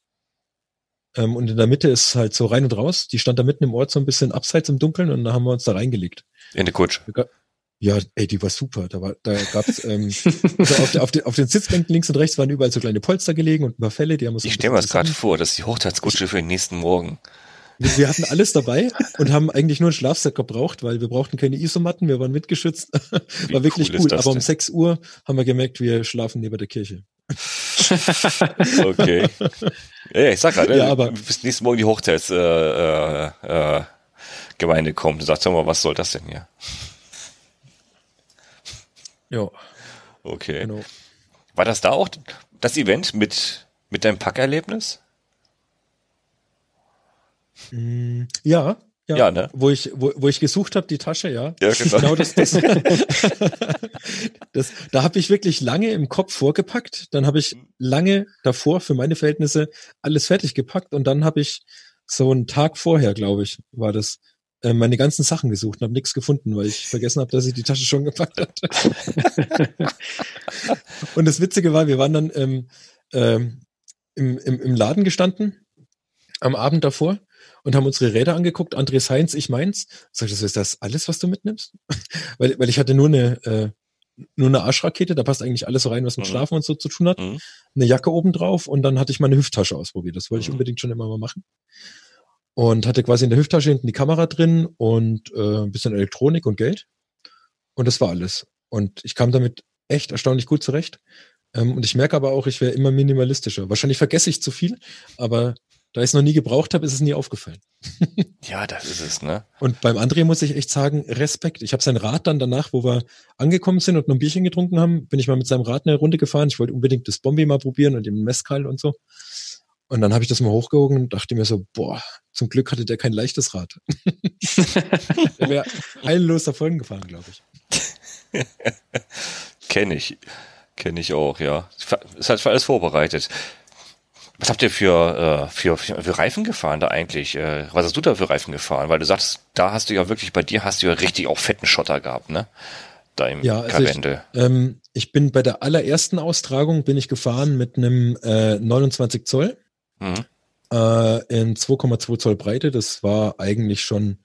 ähm, und in der Mitte ist halt so rein und raus. Die stand da mitten im Ort so ein bisschen abseits im Dunkeln und da haben wir uns da reingelegt. In die Kutsche. Ja, ey, die war super. Da war, da gab's ähm, also auf, auf, den, auf den Sitzbänken links und rechts waren überall so kleine Polster gelegen und ein paar Fälle, die haben uns. Ich stelle mir das gerade vor, das ist die Hochzeitskutsche für den nächsten Morgen. Wir hatten alles dabei und haben eigentlich nur ein Schlafsack gebraucht, weil wir brauchten keine Isomatten, wir waren mitgeschützt. War wirklich cool. cool. Aber um 6 Uhr haben wir gemerkt, wir schlafen neben der Kirche. [LAUGHS] okay. Ja, ich sag gerade, ja, aber bis nächsten Morgen die Hochzeitsgemeinde äh, äh, äh, kommt. Du sagst doch mal, was soll das denn hier? Ja. Okay. Genau. War das da auch das Event mit, mit deinem Packerlebnis? Mm, ja, ja, ja, ne? Wo ich, wo, wo ich gesucht habe, die Tasche, ja. Ja, genau. genau das, das, [LAUGHS] das, da habe ich wirklich lange im Kopf vorgepackt. Dann habe ich lange davor für meine Verhältnisse alles fertig gepackt und dann habe ich so einen Tag vorher, glaube ich, war das, äh, meine ganzen Sachen gesucht und habe nichts gefunden, weil ich vergessen habe, dass ich die Tasche schon gepackt hatte. [LAUGHS] und das Witzige war, wir waren dann ähm, ähm, im, im, im Laden gestanden am Abend davor und haben unsere Räder angeguckt. André Heinz, ich meins. Sag ich, ist das alles, was du mitnimmst? [LAUGHS] weil, weil ich hatte nur eine, äh, nur eine Arschrakete, da passt eigentlich alles so rein, was mit mhm. Schlafen und so zu tun hat. Mhm. Eine Jacke oben drauf und dann hatte ich meine Hüfttasche ausprobiert. Das wollte ich mhm. unbedingt schon immer mal machen. Und hatte quasi in der Hüfttasche hinten die Kamera drin und äh, ein bisschen Elektronik und Geld. Und das war alles. Und ich kam damit echt erstaunlich gut zurecht. Ähm, und ich merke aber auch, ich wäre immer minimalistischer. Wahrscheinlich vergesse ich zu viel, aber da ich es noch nie gebraucht habe, ist es nie aufgefallen. [LAUGHS] ja, das ist es, ne? Und beim André muss ich echt sagen, Respekt. Ich habe sein Rad dann danach, wo wir angekommen sind und noch ein Bierchen getrunken haben, bin ich mal mit seinem Rad eine Runde gefahren. Ich wollte unbedingt das Bombi mal probieren und den Mescal und so. Und dann habe ich das mal hochgehoben und dachte mir so, boah, zum Glück hatte der kein leichtes Rad. [LAUGHS] der wäre heillos davon gefahren, glaube ich. [LAUGHS] Kenne ich. Kenne ich auch, ja. Ist halt für alles vorbereitet. Was habt ihr für, äh, für, für Reifen gefahren da eigentlich? Äh, was hast du da für Reifen gefahren? Weil du sagst, da hast du ja wirklich, bei dir hast du ja richtig auch fetten Schotter gehabt, ne? Da im ja, also ich, ähm, ich bin bei der allerersten Austragung bin ich gefahren mit einem äh, 29 Zoll mhm. äh, in 2,2 Zoll Breite. Das war eigentlich schon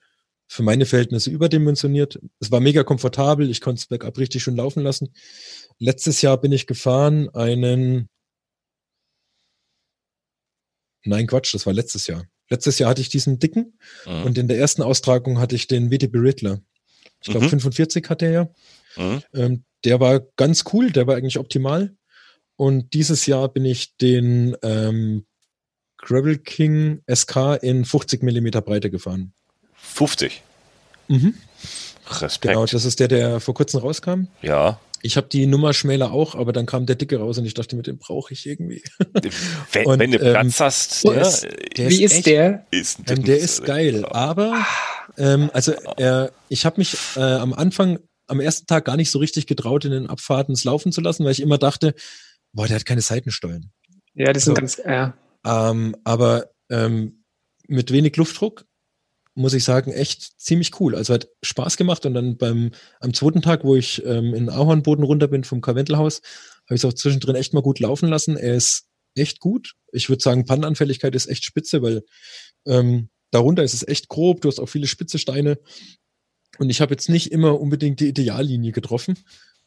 für meine Verhältnisse überdimensioniert. Es war mega komfortabel, ich konnte es bergab richtig schön laufen lassen. Letztes Jahr bin ich gefahren einen, nein Quatsch, das war letztes Jahr. Letztes Jahr hatte ich diesen dicken mhm. und in der ersten Austragung hatte ich den WTB Riddler. Ich glaube, mhm. 45 hat der ja. Mhm. Ähm, der war ganz cool, der war eigentlich optimal. Und dieses Jahr bin ich den ähm, Gravel King SK in 50 Millimeter Breite gefahren. 50? Mhm. Respekt. Genau, das ist der, der vor kurzem rauskam. Ja. Ich habe die Nummer schmäler auch, aber dann kam der dicke raus und ich dachte, mit dem brauche ich irgendwie. [LAUGHS] Wenn, und, wenn du ähm, Platz hast, ja, ist, wie ist, echt, der? Ist ähm, der ist geil, aber ähm, also äh, ich habe mich äh, am Anfang, am ersten Tag gar nicht so richtig getraut, in den Abfahrten es laufen zu lassen, weil ich immer dachte, boah, der hat keine Seitensteuern. Ja, das sind also, ganz, ja. Ähm, aber ähm, mit wenig Luftdruck muss ich sagen, echt ziemlich cool. Also hat Spaß gemacht und dann beim am zweiten Tag, wo ich ähm, in Ahornboden runter bin vom Karwentelhaus, habe ich es auch zwischendrin echt mal gut laufen lassen. Er ist echt gut. Ich würde sagen, Pannenanfälligkeit ist echt spitze, weil ähm, darunter ist es echt grob. Du hast auch viele spitze Steine. Und ich habe jetzt nicht immer unbedingt die Ideallinie getroffen,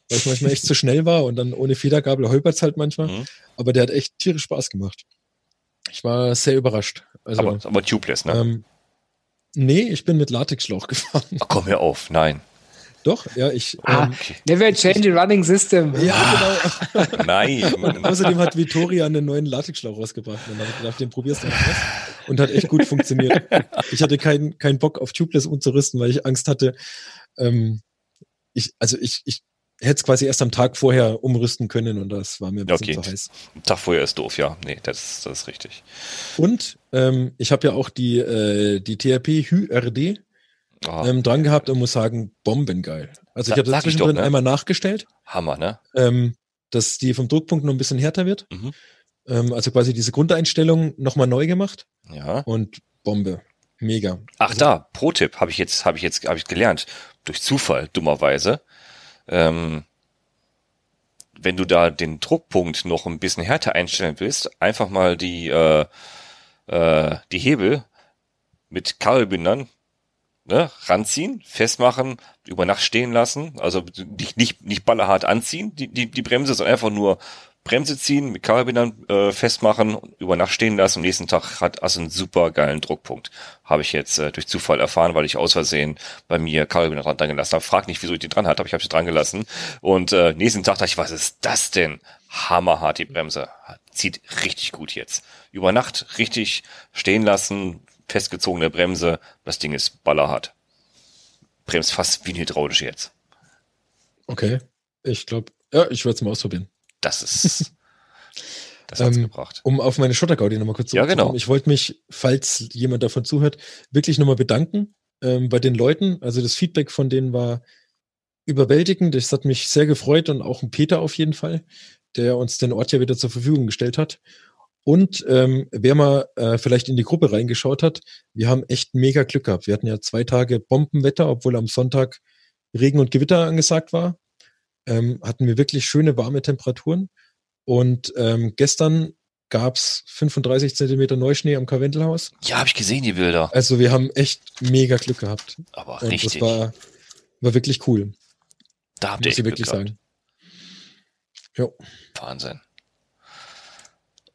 weil ich manchmal echt zu schnell war und dann ohne Federgabel holpert halt manchmal. Mhm. Aber der hat echt tierisch Spaß gemacht. Ich war sehr überrascht. Also, aber, aber tubeless, ne? Ähm, Nee, ich bin mit Latexschlauch [LAUGHS] gefahren. Ach, komm mir auf, nein. Doch, ja, ich. Ah, ähm, never change the running system. Ja, genau. [LAUGHS] Nein. Außerdem hat Vittoria einen neuen Latexschlauch rausgebracht. Und dann habe ich gedacht, den probierst du mal aus. Und hat echt gut funktioniert. Ich hatte keinen keinen Bock auf Tubeless umzurüsten, weil ich Angst hatte. Ähm, ich, also ich, ich hätte es quasi erst am Tag vorher umrüsten können und das war mir ein bisschen okay. zu heiß. Tag vorher ist doof, ja. Nee, das, das ist richtig. Und ähm, ich habe ja auch die, äh, die TRP HYRD oh. ähm, dran gehabt und muss sagen, bombengeil. Also ich habe das zwischendrin ne? einmal nachgestellt. Hammer, ne? Ähm, dass die vom Druckpunkt noch ein bisschen härter wird. Mhm. Ähm, also quasi diese Grundeinstellung nochmal neu gemacht. Ja. Und Bombe. Mega. Ach also, da, Pro-Tipp habe ich jetzt, habe ich jetzt, habe ich gelernt. Durch Zufall, dummerweise ähm, wenn du da den Druckpunkt noch ein bisschen härter einstellen willst, einfach mal die, äh, äh, die Hebel mit Kabelbindern ne, ranziehen, festmachen, über Nacht stehen lassen, also nicht, nicht, nicht ballerhart anziehen, die, die, die Bremse, sondern einfach nur Bremse ziehen, mit Kabelbindern äh, festmachen, über Nacht stehen lassen. Am nächsten Tag hat also einen super geilen Druckpunkt. Habe ich jetzt äh, durch Zufall erfahren, weil ich aus Versehen bei mir Kabelbinder dran gelassen habe. Frag nicht, wieso ich die dran hatte, aber ich habe sie dran gelassen. Und äh, nächsten Tag dachte ich, was ist das denn? Hammerhart die Bremse. Zieht richtig gut jetzt. Über Nacht richtig stehen lassen, festgezogene Bremse. Das Ding ist ballerhart. Bremst fast wie ein hydraulisch jetzt. Okay. Ich glaube, ja, ich würde es mal ausprobieren. Das ist. [LAUGHS] Das hat's ähm, gebracht. Um auf meine Schottergaudi nochmal kurz zurückzukommen. Ja, genau. Ich wollte mich, falls jemand davon zuhört, wirklich nochmal bedanken ähm, bei den Leuten. Also das Feedback von denen war überwältigend. Das hat mich sehr gefreut und auch ein Peter auf jeden Fall, der uns den Ort ja wieder zur Verfügung gestellt hat. Und ähm, wer mal äh, vielleicht in die Gruppe reingeschaut hat, wir haben echt mega Glück gehabt. Wir hatten ja zwei Tage Bombenwetter, obwohl am Sonntag Regen und Gewitter angesagt war ähm, hatten wir wirklich schöne warme Temperaturen. Und ähm, gestern gab's 35 Zentimeter Neuschnee am Karwendelhaus. Ja, habe ich gesehen, die Bilder. Also wir haben echt mega Glück gehabt. Aber Und richtig. Das war, war wirklich cool. Da habt ihr echt wirklich Glück sagen. Jo. Wahnsinn.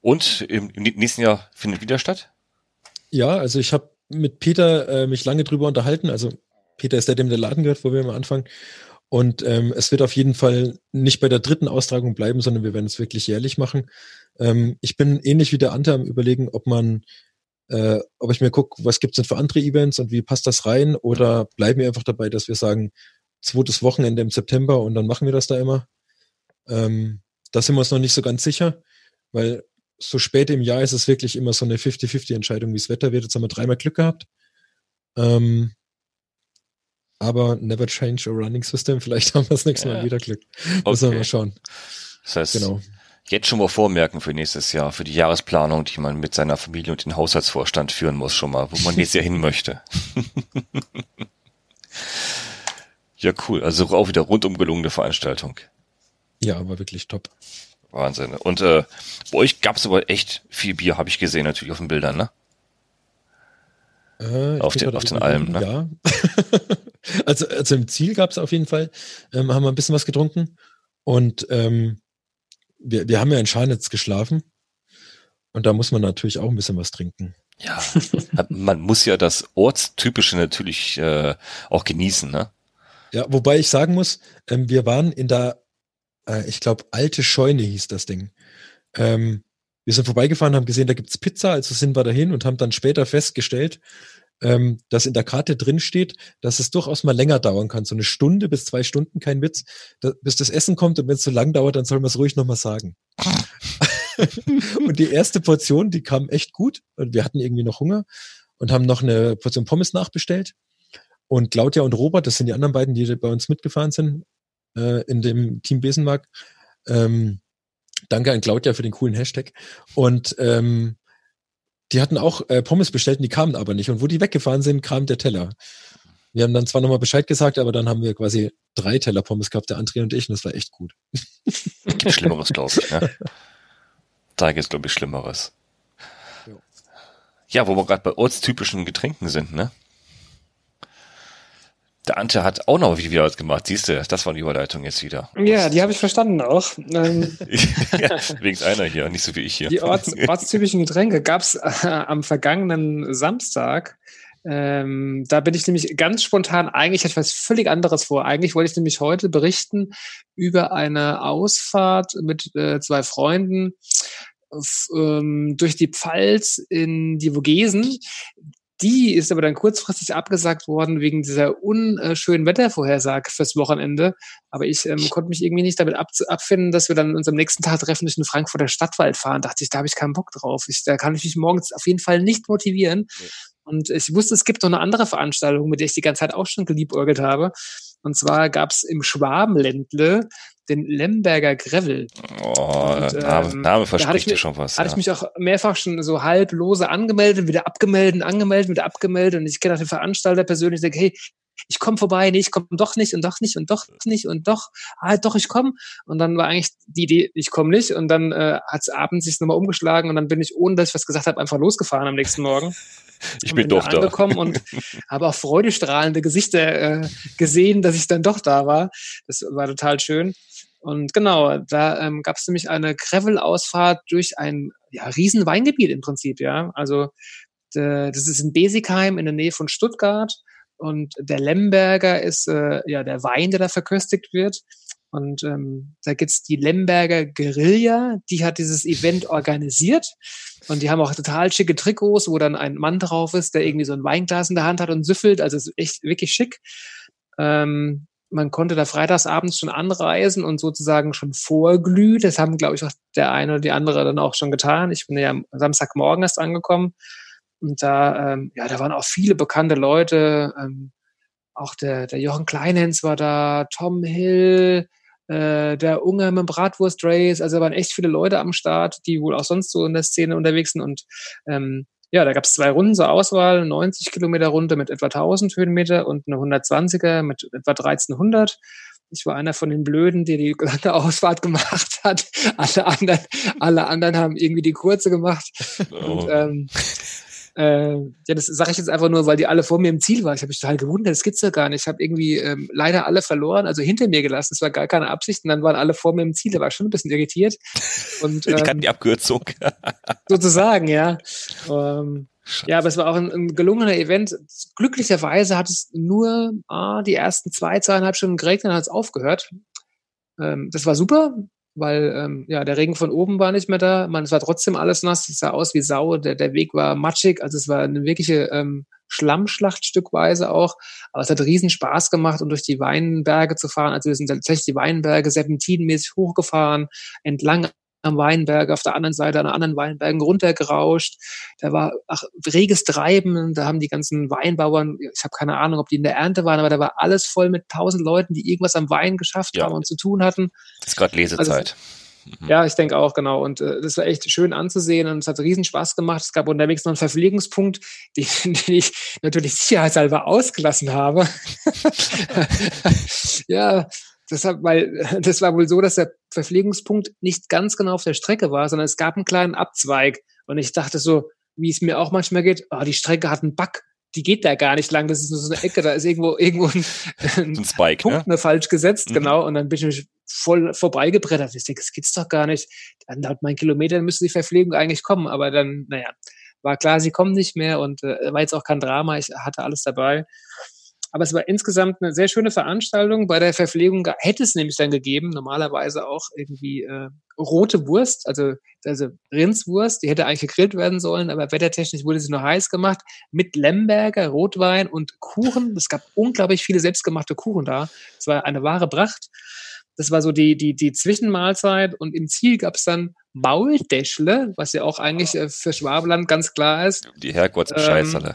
Und im, im, nächsten Jahr findet wieder statt? Ja, also ich habe mit Peter äh, mich lange drüber unterhalten. Also Peter ist der, dem der Laden gehört, wo wir am Anfang. Und ähm, es wird auf jeden Fall nicht bei der dritten Austragung bleiben, sondern wir werden es wirklich jährlich machen. Ähm, ich bin ähnlich wie der Ante am überlegen, ob man, äh, ob ich mir gucke, was gibt's denn für andere Events und wie passt das rein, oder bleiben wir einfach dabei, dass wir sagen, zweites Wochenende im September und dann machen wir das da immer. Ähm, da sind wir uns noch nicht so ganz sicher, weil so spät im Jahr ist es wirklich immer so eine 50-50-Entscheidung, wie das Wetter wird. Jetzt haben wir dreimal Glück gehabt. Ähm, aber never change a running system. Vielleicht haben wir das nächste Mal ja. wieder Glück. Okay. Müssen wir mal schauen. Das heißt, genau. jetzt schon mal vormerken für nächstes Jahr, für die Jahresplanung, die man mit seiner Familie und dem Haushaltsvorstand führen muss, schon mal, wo man nächstes Jahr hin [LAUGHS] möchte. [LAUGHS] ja, cool. Also auch wieder rundum gelungene Veranstaltung. Ja, war wirklich top. Wahnsinn. Und äh, bei euch gab es aber echt viel Bier, habe ich gesehen, natürlich auf den Bildern, ne? Äh, auf, den, auf den Almen, ne? Ja. [LAUGHS] also, also im Ziel gab es auf jeden Fall, ähm, haben wir ein bisschen was getrunken. Und ähm, wir, wir haben ja in Scharnitz geschlafen. Und da muss man natürlich auch ein bisschen was trinken. Ja, man muss ja das Ortstypische natürlich äh, auch genießen, ne? Ja, wobei ich sagen muss, ähm, wir waren in der, äh, ich glaube, alte Scheune hieß das Ding. Ähm, wir sind vorbeigefahren, haben gesehen, da gibt's Pizza, also sind wir dahin und haben dann später festgestellt, ähm, dass in der Karte drin steht, dass es durchaus mal länger dauern kann. So eine Stunde bis zwei Stunden, kein Witz, da, bis das Essen kommt und wenn es so lang dauert, dann soll man es ruhig nochmal sagen. [LAUGHS] und die erste Portion, die kam echt gut. Und wir hatten irgendwie noch Hunger und haben noch eine Portion Pommes nachbestellt. Und Claudia und Robert, das sind die anderen beiden, die bei uns mitgefahren sind, äh, in dem Team Besenmark. Ähm, danke an Claudia für den coolen Hashtag. Und ähm, die hatten auch äh, Pommes bestellt und die kamen aber nicht. Und wo die weggefahren sind, kam der Teller. Wir haben dann zwar nochmal Bescheid gesagt, aber dann haben wir quasi drei Teller Pommes gehabt, der André und ich, und das war echt gut. Schlimmeres, glaube ich. Ne? Da gibt es, glaube ich, Schlimmeres. Ja, wo wir gerade bei ortstypischen Getränken sind, ne? Der Ante hat auch noch wieder was gemacht. Siehst du, das war die Überleitung jetzt wieder. Ja, die habe ich verstanden auch. Ähm, [LAUGHS] ja, wenigstens einer hier, nicht so wie ich hier. Die orts, ortstypischen Getränke gab es äh, am vergangenen Samstag. Ähm, da bin ich nämlich ganz spontan eigentlich etwas völlig anderes vor. Eigentlich wollte ich nämlich heute berichten über eine Ausfahrt mit äh, zwei Freunden ähm, durch die Pfalz in die Vogesen. Die ist aber dann kurzfristig abgesagt worden wegen dieser unschönen Wettervorhersage fürs Wochenende. Aber ich ähm, konnte mich irgendwie nicht damit ab abfinden, dass wir dann uns am nächsten Tag treffen durch den Frankfurter Stadtwald fahren. Dachte ich, da habe ich keinen Bock drauf. Ich, da kann ich mich morgens auf jeden Fall nicht motivieren. Nee. Und ich wusste, es gibt noch eine andere Veranstaltung, mit der ich die ganze Zeit auch schon geliebäugelt habe. Und zwar gab es im Schwabenländle den Lemberger Gravel. Oh, und, Name, ähm, Name verspricht dir schon was. Hatte ja. ich mich auch mehrfach schon so halblose angemeldet, wieder abgemeldet, angemeldet, wieder abgemeldet. Und ich kenne auch den Veranstalter persönlich, ich denke, hey, ich komme vorbei, nee, ich komme doch nicht und doch nicht und doch nicht und doch, ah, doch, ich komme. Und dann war eigentlich die Idee, ich komme nicht. Und dann äh, hat es abends sich nochmal umgeschlagen und dann bin ich, ohne dass ich was gesagt habe, einfach losgefahren am nächsten Morgen. [LAUGHS] Ich bin doch da. angekommen und [LAUGHS] habe auch freudestrahlende Gesichter äh, gesehen, dass ich dann doch da war. Das war total schön. Und genau, da ähm, gab es nämlich eine Gravel-Ausfahrt durch ein ja, riesen Weingebiet im Prinzip, ja. Also das ist in Besigheim in der Nähe von Stuttgart und der Lemberger ist äh, ja der Wein, der da verköstigt wird. Und ähm, da gibt's die Lemberger Guerilla, die hat dieses Event organisiert. Und die haben auch total schicke Trikots, wo dann ein Mann drauf ist, der irgendwie so ein Weinglas in der Hand hat und süffelt. Also ist echt wirklich schick. Ähm, man konnte da freitagsabends schon anreisen und sozusagen schon vorglüht. Das haben, glaube ich, auch der eine oder die andere dann auch schon getan. Ich bin ja am Samstagmorgen erst angekommen. Und da, ähm, ja, da waren auch viele bekannte Leute. Ähm, auch der, der Jochen Kleinhens war da, Tom Hill, äh, der Unge mit Bratwurst Race. Also da waren echt viele Leute am Start, die wohl auch sonst so in der Szene unterwegs sind. Und ähm, ja, da gab es zwei Runden zur Auswahl, 90 Kilometer Runde mit etwa 1000 Höhenmeter und eine 120er mit etwa 1300. Ich war einer von den Blöden, die die lange Ausfahrt gemacht hat. Alle anderen, alle anderen haben irgendwie die kurze gemacht. [LAUGHS] Oh. Und, ähm, äh, ja, das sage ich jetzt einfach nur, weil die alle vor mir im Ziel waren. Ich habe mich total gewundert, das gibt's ja gar nicht. Ich habe irgendwie ähm, leider alle verloren, also hinter mir gelassen. Das war gar keine Absicht. Und dann waren alle vor mir im Ziel. Da war ich schon ein bisschen irritiert. Und, [LAUGHS] ähm, ich kann die Abkürzung. [LAUGHS] sozusagen, ja. Ähm, ja, aber es war auch ein, ein, gelungener Event. Glücklicherweise hat es nur ah, die ersten zwei, zweieinhalb Stunden geregnet, dann hat es aufgehört. Ähm, das war super weil ähm, ja der Regen von oben war nicht mehr da. Man, es war trotzdem alles nass. Es sah aus wie Sau. Der, der Weg war matschig. Also es war eine wirkliche ähm, Schlammschlacht stückweise auch. Aber es hat riesen Spaß gemacht, um durch die Weinberge zu fahren. Also wir sind tatsächlich die Weinberge serpentinmäßig hochgefahren, entlang am Weinberg, auf der anderen Seite an anderen Weinbergen runtergerauscht. Da war ach, reges Treiben, da haben die ganzen Weinbauern, ich habe keine Ahnung, ob die in der Ernte waren, aber da war alles voll mit tausend Leuten, die irgendwas am Wein geschafft ja. haben und zu tun hatten. Das ist gerade Lesezeit. Also, mhm. Ja, ich denke auch, genau. Und äh, das war echt schön anzusehen und es hat riesen Spaß gemacht. Es gab unterwegs noch einen Verpflegungspunkt, [LAUGHS] den, den ich natürlich sicherheitshalber ausgelassen habe. [LAUGHS] ja, Deshalb, weil [LAUGHS] das war wohl so, dass der Verpflegungspunkt nicht ganz genau auf der Strecke war, sondern es gab einen kleinen Abzweig. Und ich dachte so, wie es mir auch manchmal geht, oh, die Strecke hat einen Bug. die geht da gar nicht lang, das ist nur so eine Ecke, da ist irgendwo, [LAUGHS] irgendwo ein, ein, ein Spike, Punkt ne? falsch gesetzt, mhm. genau, und dann bin ich voll vorbeigebrettert. Ich denke, das geht's doch gar nicht. Dann laut meinen Kilometern müsste die Verpflegung eigentlich kommen, aber dann, naja, war klar, sie kommen nicht mehr und äh, war jetzt auch kein Drama, ich hatte alles dabei. Aber es war insgesamt eine sehr schöne Veranstaltung. Bei der Verpflegung hätte es nämlich dann gegeben, normalerweise auch irgendwie äh, rote Wurst, also, also Rindswurst, die hätte eigentlich gegrillt werden sollen, aber wettertechnisch wurde sie nur heiß gemacht, mit Lemberger, Rotwein und Kuchen. Es gab unglaublich viele selbstgemachte Kuchen da. Es war eine wahre Pracht. Das war so die, die, die Zwischenmahlzeit und im Ziel gab es dann Maultäschle, was ja auch eigentlich äh, für Schwabeland ganz klar ist. Die Herrgottsscheißerle. Ähm,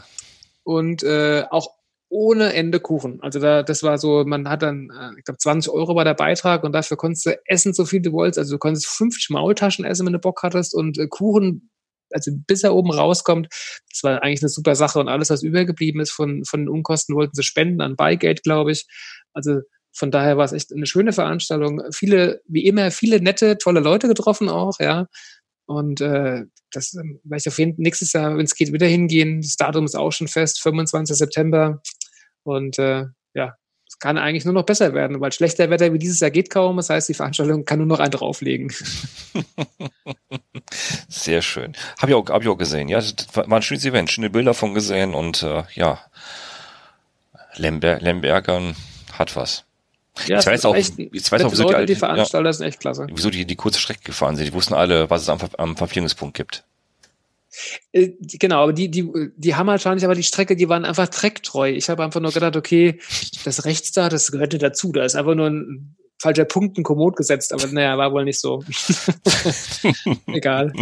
und äh, auch ohne Ende Kuchen. Also da, das war so, man hat dann, äh, ich glaube, 20 Euro war der Beitrag und dafür konntest du essen, so viel du wolltest. Also du konntest 50 Maultaschen essen, wenn du Bock hattest und äh, Kuchen, also bis er oben rauskommt. Das war eigentlich eine super Sache und alles, was übergeblieben ist von, von den Unkosten, wollten sie spenden an Beigeld, glaube ich. Also von daher war es echt eine schöne Veranstaltung. Viele, wie immer, viele nette, tolle Leute getroffen auch, ja. Und äh, das ähm, werde ich auf jeden Fall nächstes Jahr, wenn es geht, wieder hingehen. Das Datum ist auch schon fest, 25. September. Und äh, ja, es kann eigentlich nur noch besser werden, weil schlechter Wetter wie dieses Jahr geht kaum. Das heißt, die Veranstaltung kann nur noch einen drauflegen. [LAUGHS] Sehr schön. Habe ich, auch, hab ich auch gesehen. Ja, das war ein schönes Event, schöne Bilder von gesehen und äh, ja, Lember Lembergern hat was. Ja, ich weiß auch, echt, ich weiß auch, wieso die, die Veranstalter ja, sind echt klasse. Wieso die, die kurze Strecke gefahren sind. Die wussten alle, was es am, am Verpflegungspunkt gibt. Äh, genau, aber die, die, die haben wahrscheinlich aber die Strecke, die waren einfach trecktreu. Ich habe einfach nur gedacht, okay, das rechts da, das gehörte dazu. Da ist einfach nur ein falscher Punkt, ein Kommod gesetzt, aber naja, war wohl nicht so. [LAUGHS] Egal.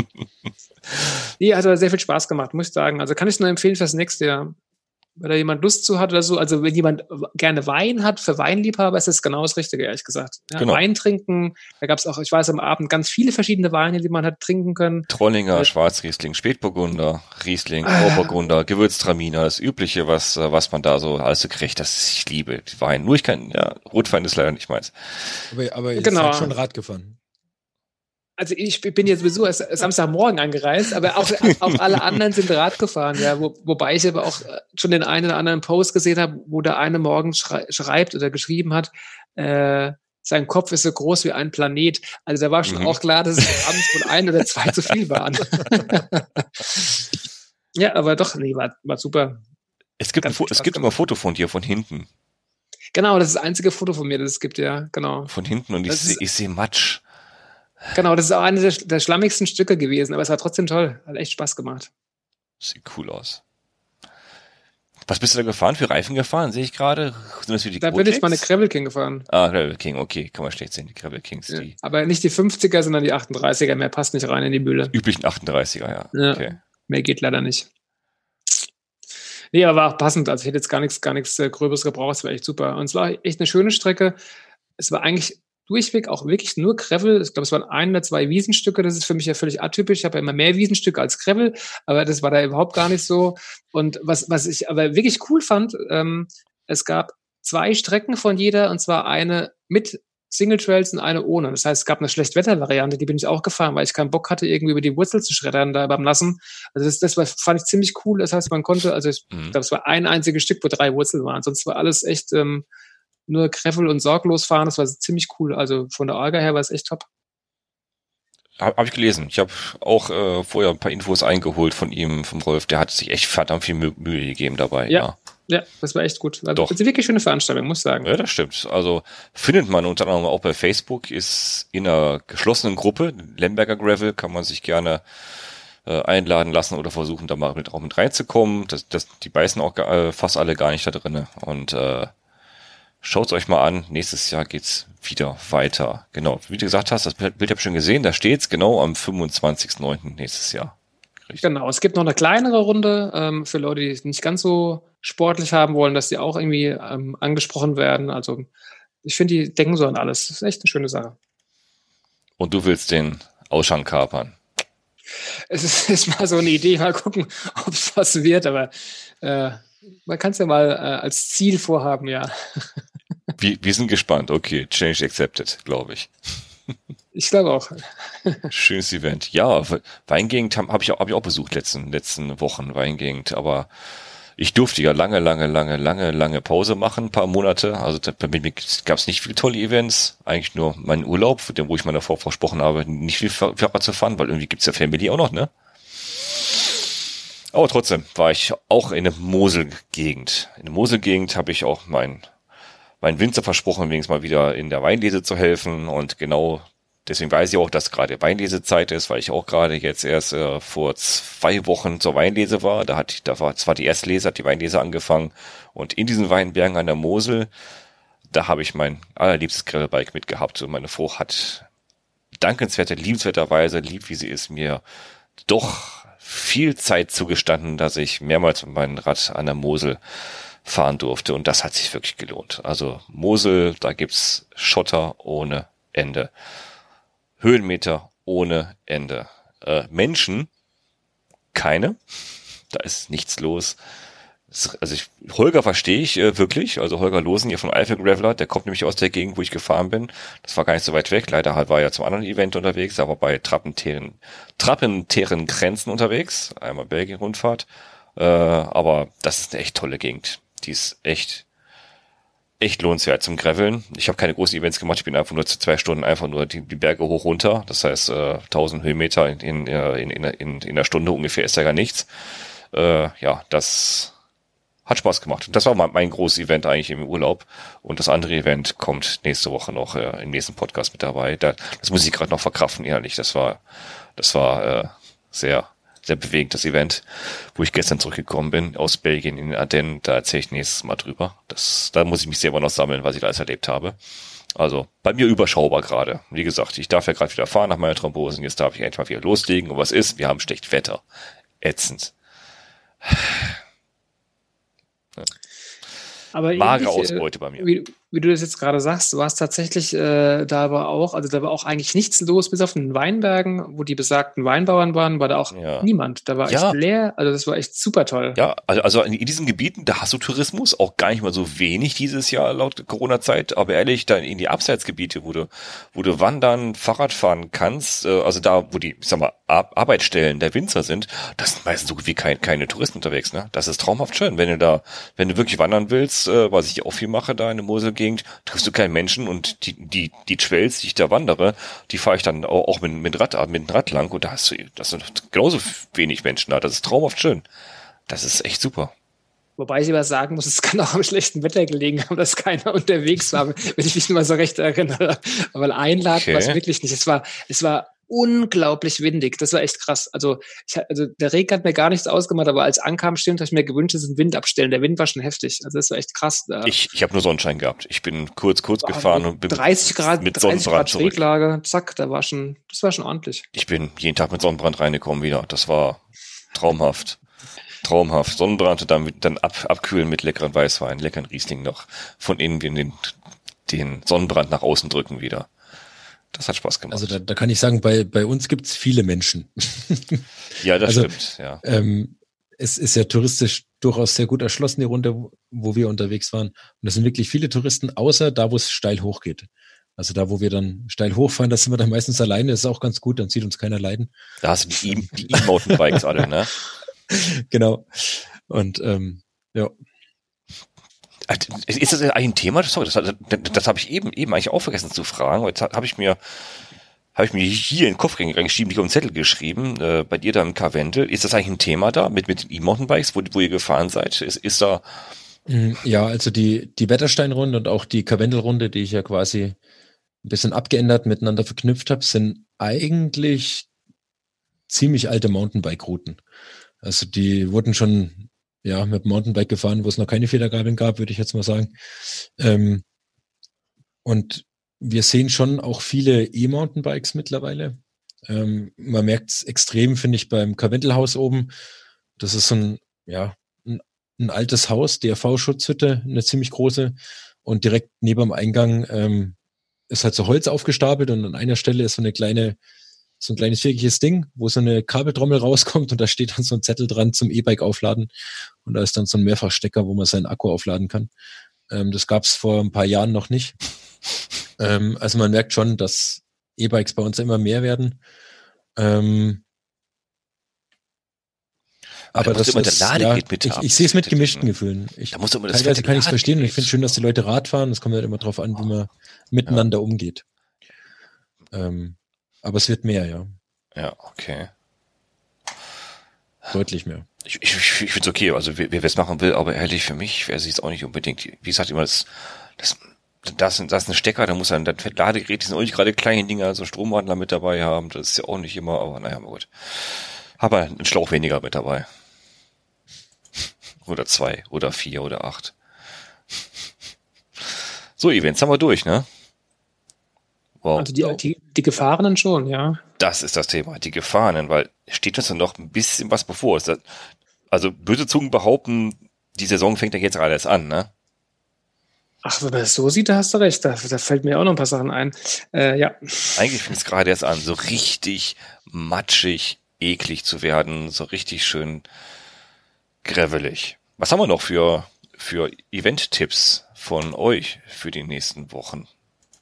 Nee, hat aber sehr viel Spaß gemacht, muss ich sagen. Also kann ich nur empfehlen fürs nächste Jahr wenn da jemand Lust zu hat oder so. Also wenn jemand gerne Wein hat, für Weinliebhaber ist das genau das Richtige, ehrlich gesagt. Ja, genau. Wein trinken, da gab es auch, ich weiß, am Abend ganz viele verschiedene Weine, die man hat trinken können. Trollinger, äh, Schwarzriesling, Spätburgunder, Riesling, ah. Grauburgunder, äh, Gewürztraminer, das Übliche, was, was man da so alles so kriegt. Das, ich liebe Wein. Nur ich kann, ja, Rotwein ist leider nicht meins. Aber, aber ihr genau. seid schon Rad gefahren also ich bin jetzt sowieso erst Samstagmorgen angereist, aber auch, auch alle anderen sind Rad gefahren, ja, wo, wobei ich aber auch äh, schon den einen oder anderen Post gesehen habe, wo der eine morgen schrei schreibt oder geschrieben hat, äh, sein Kopf ist so groß wie ein Planet. Also da war schon mhm. auch klar, dass es abends wohl ein oder zwei zu viel waren. [LAUGHS] ja, aber doch, nee, war, war super. Es gibt, ein, es gibt immer ein Foto von dir von hinten. Genau, das ist das einzige Foto von mir, das es gibt, ja, genau. Von hinten und ich sehe seh Matsch. Genau, das ist auch eines der, der schlammigsten Stücke gewesen, aber es war trotzdem toll. Hat echt Spaß gemacht. Sieht cool aus. Was bist du da gefahren? Für Reifen gefahren? Sehe ich gerade. Da bin ich mal eine Gravel King gefahren. Ah, Gravel King, okay. Kann man schlecht sehen, die Gravel Kings. Ja, die aber nicht die 50er, sondern die 38er. Mehr passt nicht rein in die Mühle. Üblichen 38er, ja. ja okay. Mehr geht leider nicht. Nee, aber war auch passend. Also ich hätte jetzt gar nichts, gar nichts äh, Gröbes gebraucht. Es war echt super. Und es war echt eine schöne Strecke. Es war eigentlich durchweg auch wirklich nur Gravel. Ich glaube, es waren ein oder zwei Wiesenstücke. Das ist für mich ja völlig atypisch. Ich habe ja immer mehr Wiesenstücke als Gravel, aber das war da überhaupt gar nicht so. Und was, was ich aber wirklich cool fand, ähm, es gab zwei Strecken von jeder und zwar eine mit Single Trails und eine ohne. Das heißt, es gab eine Schlechtwetter-Variante, die bin ich auch gefahren, weil ich keinen Bock hatte, irgendwie über die Wurzel zu schreddern da beim Nassen. Also das, das war, fand ich ziemlich cool. Das heißt, man konnte, also ich mhm. glaube, es war ein einziges Stück, wo drei Wurzeln waren. Sonst war alles echt ähm, nur Gravel und sorglos fahren. Das war ziemlich cool. Also von der Orga her war es echt top. Habe hab ich gelesen. Ich habe auch äh, vorher ein paar Infos eingeholt von ihm, vom Rolf. Der hat sich echt verdammt viel Mühe gegeben dabei. Ja, ja, ja das war echt gut. Also, Doch. Das ist eine wirklich schöne Veranstaltung, muss ich sagen. Ja, das stimmt. Also findet man unter anderem auch bei Facebook, ist in einer geschlossenen Gruppe, Lemberger Gravel, kann man sich gerne äh, einladen lassen oder versuchen, da mal mit, auch mit reinzukommen. Das, das, die beißen auch äh, fast alle gar nicht da drinne. Und äh, Schaut euch mal an. Nächstes Jahr geht's wieder weiter. Genau. Wie du gesagt hast, das Bild habe ich schon gesehen. Da steht's genau am 25.09. nächstes Jahr. Richtig. Genau. Es gibt noch eine kleinere Runde ähm, für Leute, die es nicht ganz so sportlich haben wollen, dass die auch irgendwie ähm, angesprochen werden. Also ich finde, die denken so an alles. Das ist echt eine schöne Sache. Und du willst den Ausschank kapern? Es ist, [LAUGHS] ist mal so eine Idee. Mal gucken, ob es was wird. Aber äh, man kann es ja mal äh, als Ziel vorhaben, ja. [LAUGHS] Wir, wir sind gespannt. Okay, Change accepted, glaube ich. Ich glaube auch. [LAUGHS] Schönes Event. Ja, Weingegend habe hab ich, auch, hab ich auch besucht letzten, letzten Wochen, Weingegend. Aber ich durfte ja lange, lange, lange, lange, lange Pause machen, ein paar Monate. Also bei mir gab es nicht viele tolle Events, eigentlich nur meinen Urlaub, wo ich meiner Frau versprochen habe, nicht viel Fahrrad zu fahren, weil irgendwie gibt's ja Family auch noch, ne? Aber trotzdem war ich auch in der Mosel-Gegend. In der Mosel-Gegend habe ich auch mein, mein Winzer versprochen, wenigstens mal wieder in der Weinlese zu helfen. Und genau deswegen weiß ich auch, dass gerade Weinlesezeit ist, weil ich auch gerade jetzt erst äh, vor zwei Wochen zur Weinlese war. Da hat, da war zwar die erste Lese, hat die Weinlese angefangen. Und in diesen Weinbergen an der Mosel, da habe ich mein allerliebstes Grillbike mitgehabt. Und meine Frau hat dankenswerte, liebenswerterweise, lieb wie sie ist, mir doch viel Zeit zugestanden, dass ich mehrmals mit meinem Rad an der Mosel fahren durfte und das hat sich wirklich gelohnt. Also Mosel, da gibt's Schotter ohne Ende. Höhenmeter ohne Ende. Äh, Menschen, keine. Da ist nichts los also ich, Holger verstehe ich äh, wirklich, also Holger Losen hier von Alpha Graveler, der kommt nämlich aus der Gegend, wo ich gefahren bin. Das war gar nicht so weit weg. Leider halt war er zum anderen Event unterwegs, aber bei trappentären, trappentären Grenzen unterwegs. Einmal Belgien-Rundfahrt. Äh, aber das ist eine echt tolle Gegend. Die ist echt, echt lohnenswert zum Graveln. Ich habe keine großen Events gemacht. Ich bin einfach nur zu zwei Stunden einfach nur die, die Berge hoch runter. Das heißt, äh, 1000 Höhenmeter in, in, in, in, in, in einer Stunde ungefähr ist ja gar nichts. Äh, ja, das hat Spaß gemacht. Das war mein großes Event eigentlich im Urlaub. Und das andere Event kommt nächste Woche noch äh, im nächsten Podcast mit dabei. Da, das muss ich gerade noch verkraften, ehrlich. Das war, das war äh, sehr, sehr bewegend, das Event, wo ich gestern zurückgekommen bin aus Belgien in den Ardennen. Da erzähle ich nächstes Mal drüber. Das, da muss ich mich selber noch sammeln, was ich da alles erlebt habe. Also bei mir überschaubar gerade. Wie gesagt, ich darf ja gerade wieder fahren nach meiner Thrombose. Jetzt darf ich endlich mal wieder loslegen. Und was ist? Wir haben schlecht Wetter. Ätzend. Aber Magere äh, Ausbeute bei mir. Wie, wie, du das jetzt gerade sagst, war es tatsächlich äh, da aber auch, also da war auch eigentlich nichts los, bis auf den Weinbergen, wo die besagten Weinbauern waren, war da auch ja. niemand. Da war ja. echt leer, also das war echt super toll. Ja, also, also in, diesen Gebieten, da hast du Tourismus, auch gar nicht mal so wenig dieses Jahr laut Corona-Zeit, aber ehrlich, da in die Abseitsgebiete, wo du, wo du wandern, Fahrrad fahren kannst, äh, also da, wo die, ich sag mal, Ar Arbeitsstellen der Winzer sind, das sind meistens so wie kein, keine Touristen unterwegs, ne? Das ist traumhaft schön, wenn du da, wenn du wirklich wandern willst, äh, was ich auch viel mache da in der Moselgegend, triffst du keinen Menschen und die, die, die Trails, die ich da wandere, die fahre ich dann auch, auch mit, mit Rad, mit dem Rad lang und da hast du, das sind genauso wenig Menschen da. Das ist traumhaft schön. Das ist echt super. Wobei ich aber sagen muss, es kann auch am schlechten Wetter gelegen haben, dass keiner unterwegs war, wenn ich mich nur mal so recht erinnere. Aber einladen okay. war es wirklich nicht. Es war, es war unglaublich windig. Das war echt krass. Also, ich, also der Regen hat mir gar nichts ausgemacht, aber als ankam, stimmt, habe ich mir gewünscht, dass ein Wind abstellen. Der Wind war schon heftig. Also das war echt krass. Da. Ich, ich habe nur Sonnenschein gehabt. Ich bin kurz, kurz war gefahren und bin 30 Grad, mit 30 Grad zurück. Reglage, zack, da war schon, das war schon ordentlich. Ich bin jeden Tag mit Sonnenbrand reingekommen wieder. Das war traumhaft. Traumhaft. Sonnenbrand und dann, dann ab, abkühlen mit leckeren Weißwein, leckeren Riesling noch von innen den, den Sonnenbrand nach außen drücken wieder. Das hat Spaß gemacht. Also da, da kann ich sagen, bei, bei uns gibt's viele Menschen. [LAUGHS] ja, das also, stimmt, ja. Ähm, es ist ja touristisch durchaus sehr gut erschlossen, die Runde, wo wir unterwegs waren. Und es sind wirklich viele Touristen, außer da, wo es steil hochgeht. Also da, wo wir dann steil hochfahren, da sind wir dann meistens alleine. Das ist auch ganz gut, dann sieht uns keiner leiden. Da hast du die E-Mountainbikes alle, ne? [LAUGHS] genau. Und ähm, ja. Ist das eigentlich ein Thema? Sorry, das, das, das habe ich eben, eben eigentlich auch vergessen zu fragen. Jetzt habe ich mir habe ich mir hier in den Kopf reingeschrieben, auf den Zettel geschrieben, äh, bei dir da im Karwendel. Ist das eigentlich ein Thema da mit, mit den E-Mountainbikes, wo, wo ihr gefahren seid? Ist, ist da... Mm, ja, also die, die Wettersteinrunde und auch die Karwendelrunde, die ich ja quasi ein bisschen abgeändert miteinander verknüpft habe, sind eigentlich ziemlich alte Mountainbike-Routen. Also die wurden schon ja, mit Mountainbike gefahren, wo es noch keine Federgabeln gab, würde ich jetzt mal sagen. Ähm, und wir sehen schon auch viele E-Mountainbikes mittlerweile. Ähm, man merkt es extrem, finde ich, beim Karwendelhaus oben. Das ist so ein, ja, ein, ein altes Haus, DRV-Schutzhütte, eine ziemlich große. Und direkt neben dem Eingang ähm, ist halt so Holz aufgestapelt und an einer Stelle ist so eine kleine so ein kleines viereckiges Ding, wo so eine Kabeltrommel [LAUGHS] rauskommt und da steht dann so ein Zettel dran zum E-Bike aufladen. Und da ist dann so ein Mehrfachstecker, wo man seinen Akku aufladen kann. Ähm, das gab es vor ein paar Jahren noch nicht. Ähm, also man merkt schon, dass E-Bikes bei uns immer mehr werden. Ähm, Aber da das immer ist, der Ladegerät ja, mit Ich, ich sehe es mit gemischten Gefühlen. Ich, da musst du immer das teilweise kann ich es verstehen und ich finde schön, dass die Leute Rad fahren. Es kommt halt immer drauf an, wie man miteinander ja. umgeht. Ähm, aber es wird mehr, ja. Ja, okay. Deutlich mehr. Ich, ich, ich, ich finde es okay, also wer, es machen will, aber ehrlich für mich wäre es jetzt auch nicht unbedingt, wie gesagt, immer das, das das, das ist ein Stecker, da muss dann das Ladegerät, die sind auch nicht gerade kleine Dinger, so Stromwandler mit dabei haben, das ist ja auch nicht immer, aber naja, gut. Aber einen Schlauch weniger mit dabei. [LAUGHS] Oder zwei, oder vier, oder acht. So, Events haben wir durch, ne? Wow. Also die, die, die Gefahrenen schon, ja. Das ist das Thema, die Gefahrenen, weil steht uns dann noch ein bisschen was bevor. Also böse Zungen behaupten, die Saison fängt ja jetzt gerade erst an, ne? Ach, wenn man das so sieht, da hast du recht. Da, da fällt mir auch noch ein paar Sachen ein. Äh, ja. Eigentlich fängt es gerade erst an, so richtig matschig, eklig zu werden, so richtig schön grevelig. Was haben wir noch für, für Event-Tipps von euch für die nächsten Wochen?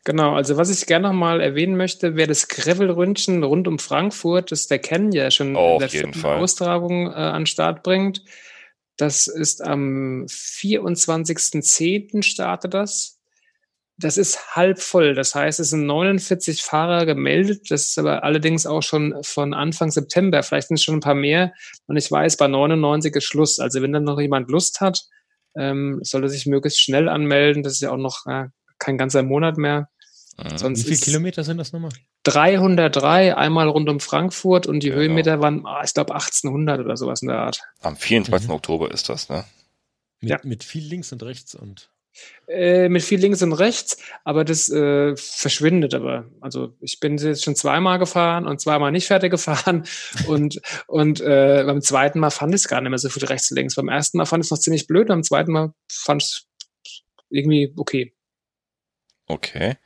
Genau, also was ich gerne noch mal erwähnen möchte, wäre das Gravel-Ründchen rund um Frankfurt, das der Ken ja schon oh, in der Fall. Austragung äh, an Start bringt. Das ist am 24.10. startet das. Das ist halb voll. Das heißt, es sind 49 Fahrer gemeldet. Das ist aber allerdings auch schon von Anfang September. Vielleicht sind es schon ein paar mehr. Und ich weiß, bei 99 ist Schluss. Also wenn dann noch jemand Lust hat, ähm, sollte sich möglichst schnell anmelden. Das ist ja auch noch äh, kein ganzer Monat mehr. Mhm. Sonst Wie viele Kilometer sind das nochmal? 303 einmal rund um Frankfurt und die genau. Höhenmeter waren, oh, ich glaube, 1800 oder sowas in der Art. Am 24. Mhm. Oktober ist das, ne? Mit, ja. mit viel links und rechts und. Äh, mit viel links und rechts, aber das äh, verschwindet aber. Also ich bin jetzt schon zweimal gefahren und zweimal nicht fertig gefahren [LAUGHS] und, und äh, beim zweiten Mal fand ich es gar nicht mehr so viel rechts und links. Beim ersten Mal fand ich es noch ziemlich blöd, beim zweiten Mal fand ich es irgendwie okay. Okay.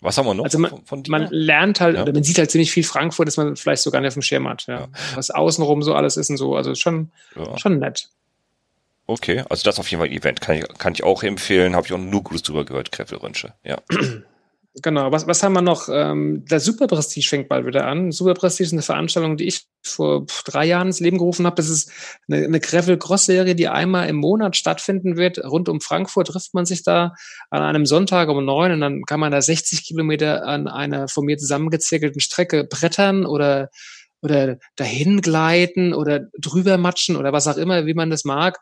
Was haben wir noch also man, von, von? Man lernt halt, ja. oder man sieht halt ziemlich viel Frankfurt, dass man vielleicht sogar nicht auf dem Schirm hat. Ja. ja. Was außenrum so alles ist und so. Also schon, schon nett. Okay, also das auf jeden Fall ein Event. Kann ich, kann ich auch empfehlen. Habe ich auch nur Gutes drüber gehört, Kreffelrönsche. Ja. [CLEARS THROAT] Genau, was, was haben wir noch? Ähm, der Super Prestige fängt bald wieder an. Super Prestige ist eine Veranstaltung, die ich vor drei Jahren ins Leben gerufen habe. Das ist eine, eine Gravel-Cross-Serie, die einmal im Monat stattfinden wird. Rund um Frankfurt trifft man sich da an einem Sonntag um neun und dann kann man da 60 Kilometer an einer von mir zusammengezirkelten Strecke brettern oder oder dahin gleiten oder drüber matschen oder was auch immer, wie man das mag.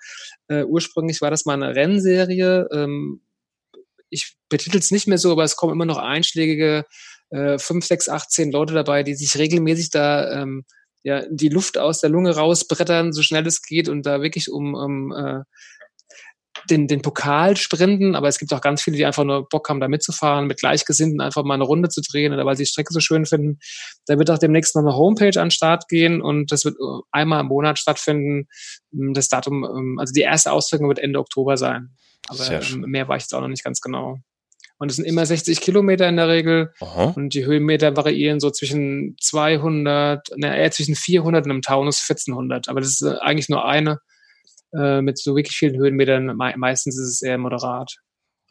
Äh, ursprünglich war das mal eine Rennserie, ähm, ich betitel es nicht mehr so, aber es kommen immer noch einschlägige äh, 5, 6, 8, 10 Leute dabei, die sich regelmäßig da ähm, ja, die Luft aus der Lunge rausbrettern, so schnell es geht und da wirklich um, um äh, den, den Pokal sprinten, aber es gibt auch ganz viele, die einfach nur Bock haben, da mitzufahren, mit Gleichgesinnten einfach mal eine Runde zu drehen oder weil sie die Strecke so schön finden. Da wird auch demnächst noch eine Homepage an den Start gehen und das wird äh, einmal im Monat stattfinden. Das Datum, ähm, also die erste Austragung wird Ende Oktober sein. Aber mehr war ich jetzt auch noch nicht ganz genau. Und es sind immer 60 Kilometer in der Regel. Aha. Und die Höhenmeter variieren so zwischen 200, ne, eher zwischen 400 und im Taunus 1400. Aber das ist äh, eigentlich nur eine äh, mit so wirklich vielen Höhenmetern. Me meistens ist es eher moderat.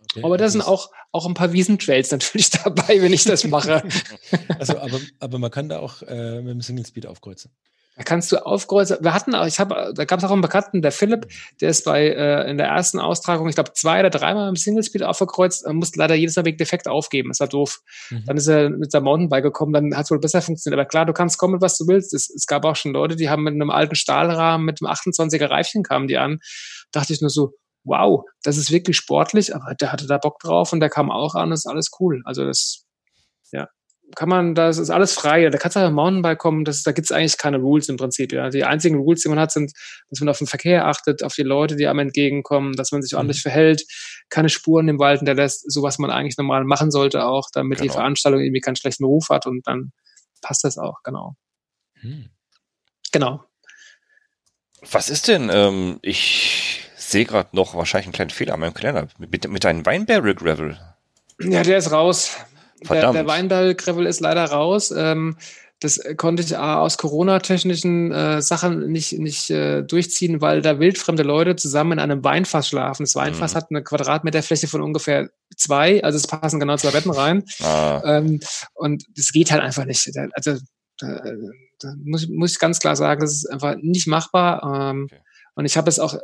Okay, aber da sind auch, auch ein paar Wiesentrails [LAUGHS] natürlich dabei, wenn ich das mache. [LAUGHS] also, aber, aber man kann da auch äh, mit dem Single Speed aufkreuzen. Da kannst du aufkreuzen. Wir hatten auch, ich habe, da gab es auch einen Bekannten, der Philipp, der ist bei äh, in der ersten Austragung, ich glaube, zwei oder dreimal im Singlespeed aufgekreuzt, und musste leider jedes Mal wegen Defekt aufgeben. Das war doof. Mhm. Dann ist er mit seinem Mountainbike gekommen, dann hat es wohl besser funktioniert. Aber klar, du kannst kommen was du willst. Es, es gab auch schon Leute, die haben mit einem alten Stahlrahmen, mit einem 28er Reifchen kamen die an. Dachte ich nur so, wow, das ist wirklich sportlich, aber der hatte da Bock drauf und der kam auch an, ist alles cool. Also das, ja kann man, das ist alles frei. Da kannst du einfach Mountainbike kommen, das, da gibt's eigentlich keine Rules im Prinzip. Ja. Die einzigen Rules, die man hat, sind, dass man auf den Verkehr achtet, auf die Leute, die einem entgegenkommen, dass man sich mhm. ordentlich verhält, keine Spuren im Wald hinterlässt, so was man eigentlich normal machen sollte auch, damit genau. die Veranstaltung irgendwie keinen schlechten Ruf hat und dann passt das auch, genau. Hm. Genau. Was ist denn, ähm, ich sehe gerade noch wahrscheinlich einen kleinen Fehler an meinem Kalender, mit, mit deinem Weinberry Gravel. Ja, der ist raus. Verdammt. Der, der Weinberg-Gravel ist leider raus. Ähm, das konnte ich aus Corona-technischen äh, Sachen nicht, nicht äh, durchziehen, weil da wildfremde Leute zusammen in einem Weinfass schlafen. Das Weinfass mhm. hat eine Quadratmeterfläche von ungefähr zwei, also es passen genau zwei Betten rein. Ah. Ähm, und das geht halt einfach nicht. Also äh, da muss, muss ich ganz klar sagen, das ist einfach nicht machbar. Ähm, okay. Und ich habe es auch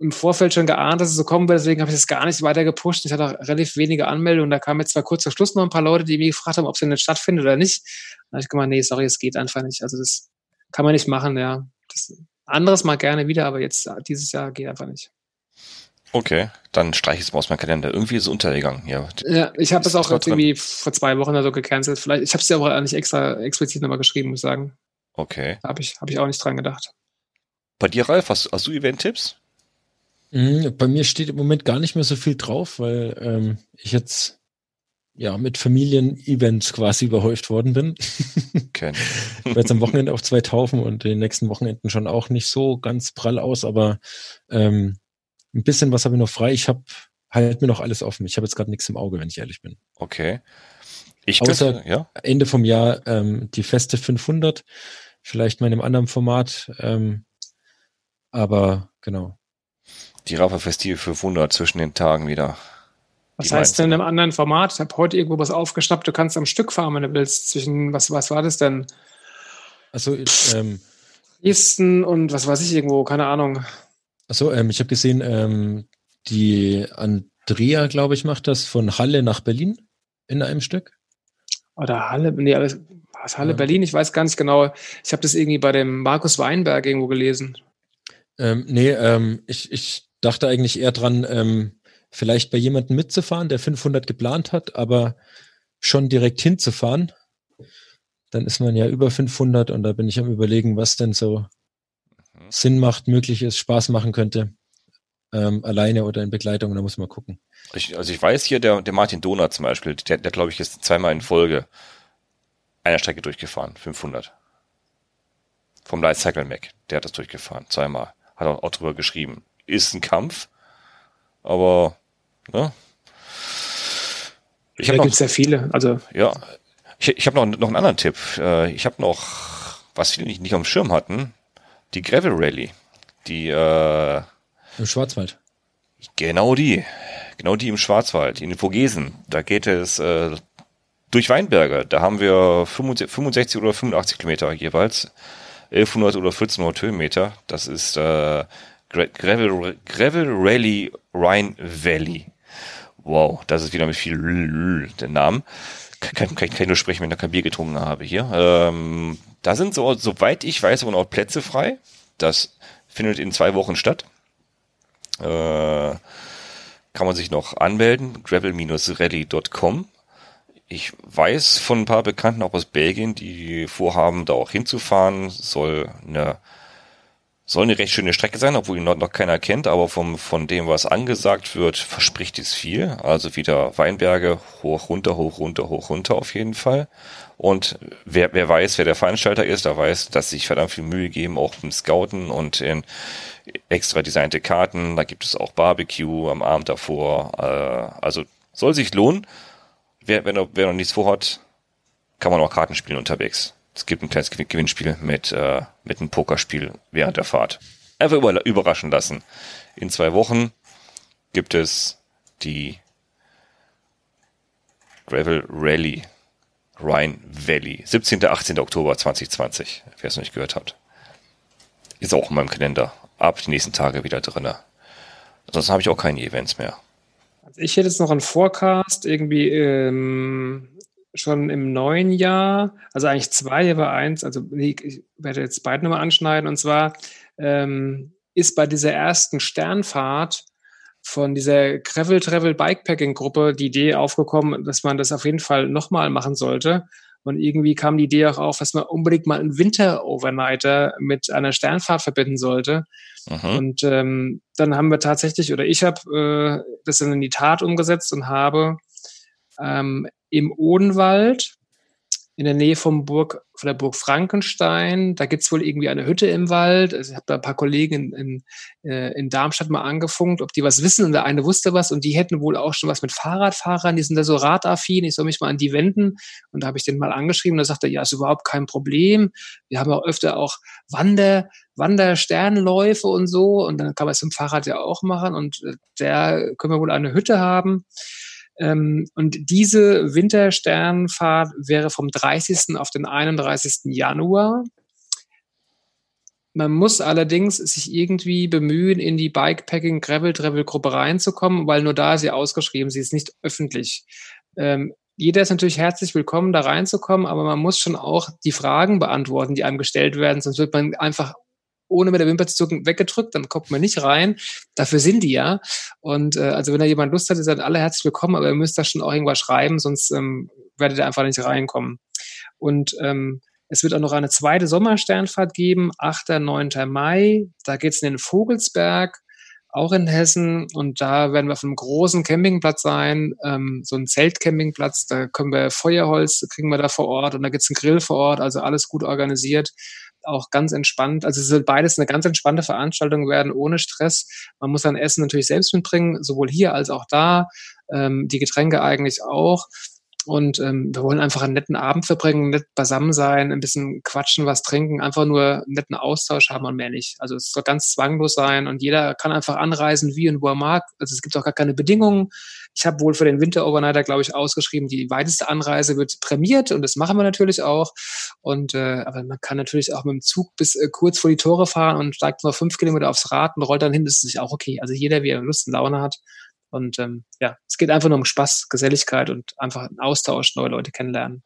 im Vorfeld schon geahnt, dass es so kommen wird, deswegen habe ich es gar nicht weiter gepusht. Ich hatte auch relativ wenige Anmeldungen. Da kamen jetzt zwar kurz vor Schluss noch ein paar Leute, die mich gefragt haben, ob es denn stattfindet oder nicht. Da habe ich gemeint, nee, sorry, es geht einfach nicht. Also das kann man nicht machen, ja. Das, anderes mal gerne wieder, aber jetzt dieses Jahr geht einfach nicht. Okay, dann streiche ich es mal aus meinem Kalender. Irgendwie ist es untergegangen. Ja, ja ich habe es auch irgendwie vor zwei Wochen oder so gecancelt. Vielleicht, ich habe es ja auch nicht extra explizit nochmal geschrieben, muss ich sagen. Okay. Habe ich, hab ich auch nicht dran gedacht. Bei dir, Ralf, hast, hast du Event-Tipps? Mhm, bei mir steht im Moment gar nicht mehr so viel drauf, weil ähm, ich jetzt ja mit Familien-Events quasi überhäuft worden bin. [LAUGHS] Okay. ich werde jetzt am Wochenende auf zwei taufen und den nächsten Wochenenden schon auch nicht so ganz prall aus, aber ähm, ein bisschen was habe ich noch frei. Ich habe halt mir noch alles offen. Ich habe jetzt gerade nichts im Auge, wenn ich ehrlich bin. Okay. Ich Außer könnte, ja? Ende vom Jahr ähm, die feste 500, vielleicht mal in einem anderen Format. Ähm, aber genau. Die Rafa Festival 500 zwischen den Tagen wieder. Was heißt denn in einem anderen Format? Ich habe heute irgendwo was aufgeschnappt. Du kannst am Stück fahren, wenn du willst. Zwischen, was, was war das denn? Also, ähm, Dresden und was weiß ich irgendwo, keine Ahnung. Achso, ähm, ich habe gesehen, ähm, die Andrea, glaube ich, macht das von Halle nach Berlin in einem Stück. Oder Halle, nee, was Halle, ja. Berlin, ich weiß gar nicht genau. Ich habe das irgendwie bei dem Markus Weinberg irgendwo gelesen. Ähm, nee, ähm, ich, ich dachte eigentlich eher dran, ähm, vielleicht bei jemandem mitzufahren, der 500 geplant hat, aber schon direkt hinzufahren. Dann ist man ja über 500 und da bin ich am überlegen, was denn so mhm. Sinn macht, möglich ist, Spaß machen könnte. Ähm, alleine oder in Begleitung, da muss man gucken. Ich, also ich weiß hier, der, der Martin Donat zum Beispiel, der, der glaube ich ist zweimal in Folge einer Strecke durchgefahren, 500. Vom Light Cycle Mac, der hat das durchgefahren, zweimal. Hat auch, auch drüber geschrieben. Ist ein Kampf, aber ne? Ich da gibt es ja viele. Also ja, ich, ich habe noch, noch einen anderen Tipp. Äh, ich habe noch, was viele nicht, nicht auf dem Schirm hatten, die Gravel Rally. Die äh, im Schwarzwald. Genau die. Genau die im Schwarzwald, in den Vogesen. Da geht es äh, durch Weinberge. Da haben wir 65 oder 85 Kilometer jeweils. 1100 oder 1400 Höhenmeter. Das ist äh, Gravel, Gravel Rally Rhine Valley. Wow, das ist wieder mit viel L der Name. Kann, kann, kann ich nur sprechen, wenn ich kein Bier getrunken habe hier. Ähm, da sind so, soweit ich weiß, aber noch Plätze frei. Das findet in zwei Wochen statt. Äh, kann man sich noch anmelden, gravel-rally.com. Ich weiß von ein paar Bekannten auch aus Belgien, die vorhaben, da auch hinzufahren. Soll eine soll eine recht schöne Strecke sein, obwohl ihn noch, noch keiner kennt, aber vom, von dem, was angesagt wird, verspricht es viel. Also wieder Weinberge, hoch, runter, hoch, runter, hoch, runter auf jeden Fall. Und wer, wer weiß, wer der Veranstalter ist, der weiß, dass sich verdammt viel Mühe geben, auch beim Scouten und in extra designte Karten. Da gibt es auch Barbecue am Abend davor. Äh, also soll sich lohnen. Wer, wer, noch, wer noch nichts vorhat, kann man auch Karten spielen unterwegs. Es gibt ein kleines Gewinnspiel mit, äh, mit einem Pokerspiel während der Fahrt. Einfach über, überraschen lassen. In zwei Wochen gibt es die Gravel Rally Rhine Valley. 17. 18. Oktober 2020, wer es noch nicht gehört hat. Ist auch in meinem Kalender. Ab die nächsten Tage wieder drinne. Ansonsten habe ich auch keine Events mehr. Also ich hätte jetzt noch einen Forecast irgendwie ähm, schon im neuen Jahr, also eigentlich zwei, aber eins, also ich werde jetzt beide nochmal anschneiden, und zwar ähm, ist bei dieser ersten Sternfahrt von dieser Gravel Travel Bikepacking Gruppe die Idee aufgekommen, dass man das auf jeden Fall nochmal machen sollte. Und irgendwie kam die Idee auch auf, dass man unbedingt mal einen Winter-Overnighter mit einer Sternfahrt verbinden sollte. Mhm. Und ähm, dann haben wir tatsächlich, oder ich habe äh, das dann in die Tat umgesetzt und habe ähm, im Odenwald in der Nähe vom Burg, von der Burg Frankenstein. Da gibt's wohl irgendwie eine Hütte im Wald. Also ich habe da ein paar Kollegen in, in, äh, in Darmstadt mal angefunkt, ob die was wissen. Und der eine wusste was und die hätten wohl auch schon was mit Fahrradfahrern. Die sind da so radaffin. Ich soll mich mal an die wenden. Und da habe ich den mal angeschrieben. Da sagte er, ja, ist überhaupt kein Problem. Wir haben auch öfter auch Wander, Wandersternläufe und so. Und dann kann man es im Fahrrad ja auch machen. Und äh, der können wir wohl eine Hütte haben. Ähm, und diese Wintersternfahrt wäre vom 30. auf den 31. Januar. Man muss allerdings sich irgendwie bemühen, in die Bikepacking Gravel Travel Gruppe reinzukommen, weil nur da ist sie ausgeschrieben, sie ist nicht öffentlich. Ähm, jeder ist natürlich herzlich willkommen, da reinzukommen, aber man muss schon auch die Fragen beantworten, die einem gestellt werden, sonst wird man einfach ohne mit der Wimper zu zucken weggedrückt, dann kommt man nicht rein. Dafür sind die ja. Und äh, also wenn da jemand Lust hat, ist halt alle herzlich willkommen, aber ihr müsst da schon auch irgendwas schreiben, sonst ähm, werdet ihr einfach nicht reinkommen. Und ähm, es wird auch noch eine zweite Sommersternfahrt geben, 8. 9. Mai. Da geht's in den Vogelsberg, auch in Hessen. Und da werden wir auf einem großen Campingplatz sein, ähm, so ein Zeltcampingplatz. Da können wir Feuerholz, kriegen wir da vor Ort und da gibt's einen Grill vor Ort, also alles gut organisiert auch ganz entspannt. Also es soll beides eine ganz entspannte Veranstaltung werden, ohne Stress. Man muss sein Essen natürlich selbst mitbringen, sowohl hier als auch da. Ähm, die Getränke eigentlich auch. Und ähm, wir wollen einfach einen netten Abend verbringen, nett beisammen sein, ein bisschen quatschen, was trinken, einfach nur einen netten Austausch haben und mehr nicht. Also es soll ganz zwanglos sein und jeder kann einfach anreisen, wie und wo er mag. Also es gibt auch gar keine Bedingungen. Ich habe wohl für den Winter-Overnighter, glaube ich, ausgeschrieben, die weiteste Anreise wird prämiert und das machen wir natürlich auch. Und äh, aber man kann natürlich auch mit dem Zug bis äh, kurz vor die Tore fahren und steigt nur fünf Kilometer aufs Rad und rollt dann hin, das ist auch okay. Also jeder, wie er Lust und Laune hat. Und ähm, ja, es geht einfach nur um Spaß, Geselligkeit und einfach einen Austausch, neue Leute kennenlernen.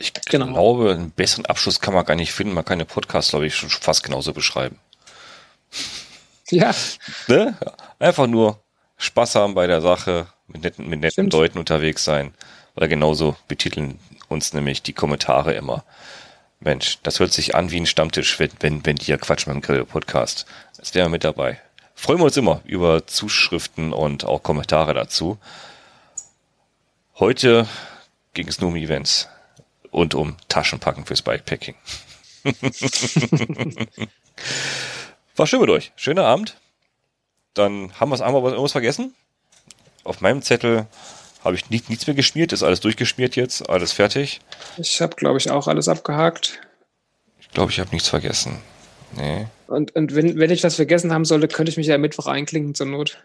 Ich genau. glaube, einen besseren Abschluss kann man gar nicht finden. Man kann den Podcast, glaube ich, schon fast genauso beschreiben. [LAUGHS] Ja. Ne? Einfach nur Spaß haben bei der Sache, mit netten, mit netten Leuten unterwegs sein. Oder genauso betiteln uns nämlich die Kommentare immer. Mensch, das hört sich an wie ein Stammtisch, wenn, wenn, wenn die ja quatschen beim Grill-Podcast. Das wäre mit dabei freuen wir uns immer über Zuschriften und auch Kommentare dazu. Heute ging es nur um Events und um Taschenpacken fürs Bikepacking. [LAUGHS] War schön mit euch. Schöner Abend. Dann haben wir es einmal irgendwas vergessen. Auf meinem Zettel habe ich nicht, nichts mehr geschmiert. Ist alles durchgeschmiert jetzt. Alles fertig. Ich habe, glaube ich, auch alles abgehakt. Ich glaube, ich habe nichts vergessen. Nee. Und, und wenn, wenn ich das vergessen haben sollte, könnte ich mich ja Mittwoch einklinken zur Not.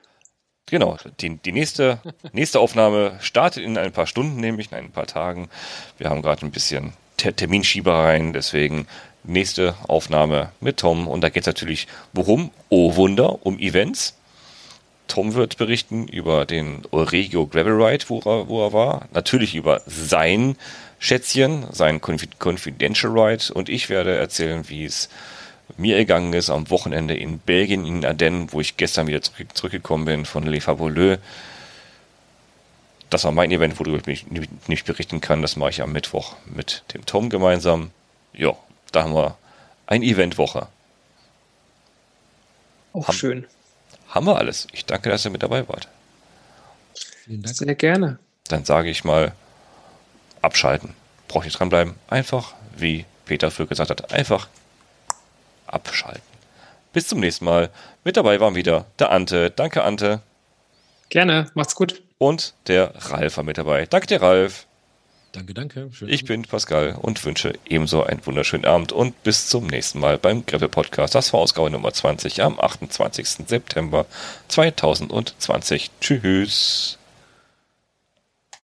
Genau, die, die nächste, nächste Aufnahme startet in ein paar Stunden, nämlich in ein paar Tagen. Wir haben gerade ein bisschen Ter Terminschiebereien, deswegen nächste Aufnahme mit Tom. Und da geht es natürlich, worum? Oh Wunder, um Events. Tom wird berichten über den Euregio Gravel Ride, wo er, wo er war. Natürlich über sein Schätzchen, sein Confidential Ride. Und ich werde erzählen, wie es mir ergangen ist am Wochenende in Belgien, in Ardennen, wo ich gestern wieder zurück, zurückgekommen bin von Le Fabuleux. Das war mein Event, worüber ich nicht, nicht berichten kann. Das mache ich am Mittwoch mit dem Tom gemeinsam. Ja, da haben wir eine Eventwoche. Auch haben, schön. Haben wir alles. Ich danke, dass ihr mit dabei wart. Vielen Dank. Sehr gerne. Dann sage ich mal, abschalten. Braucht nicht dranbleiben. Einfach, wie Peter früher gesagt hat, einfach abschalten. Bis zum nächsten Mal. Mit dabei waren wieder der Ante. Danke, Ante. Gerne, macht's gut. Und der Ralf war mit dabei. Danke dir, Ralf. Danke, danke. Schön ich bin Pascal und wünsche ebenso einen wunderschönen Abend und bis zum nächsten Mal beim Gravel Podcast. Das war Ausgabe Nummer 20 am 28. September 2020. Tschüss.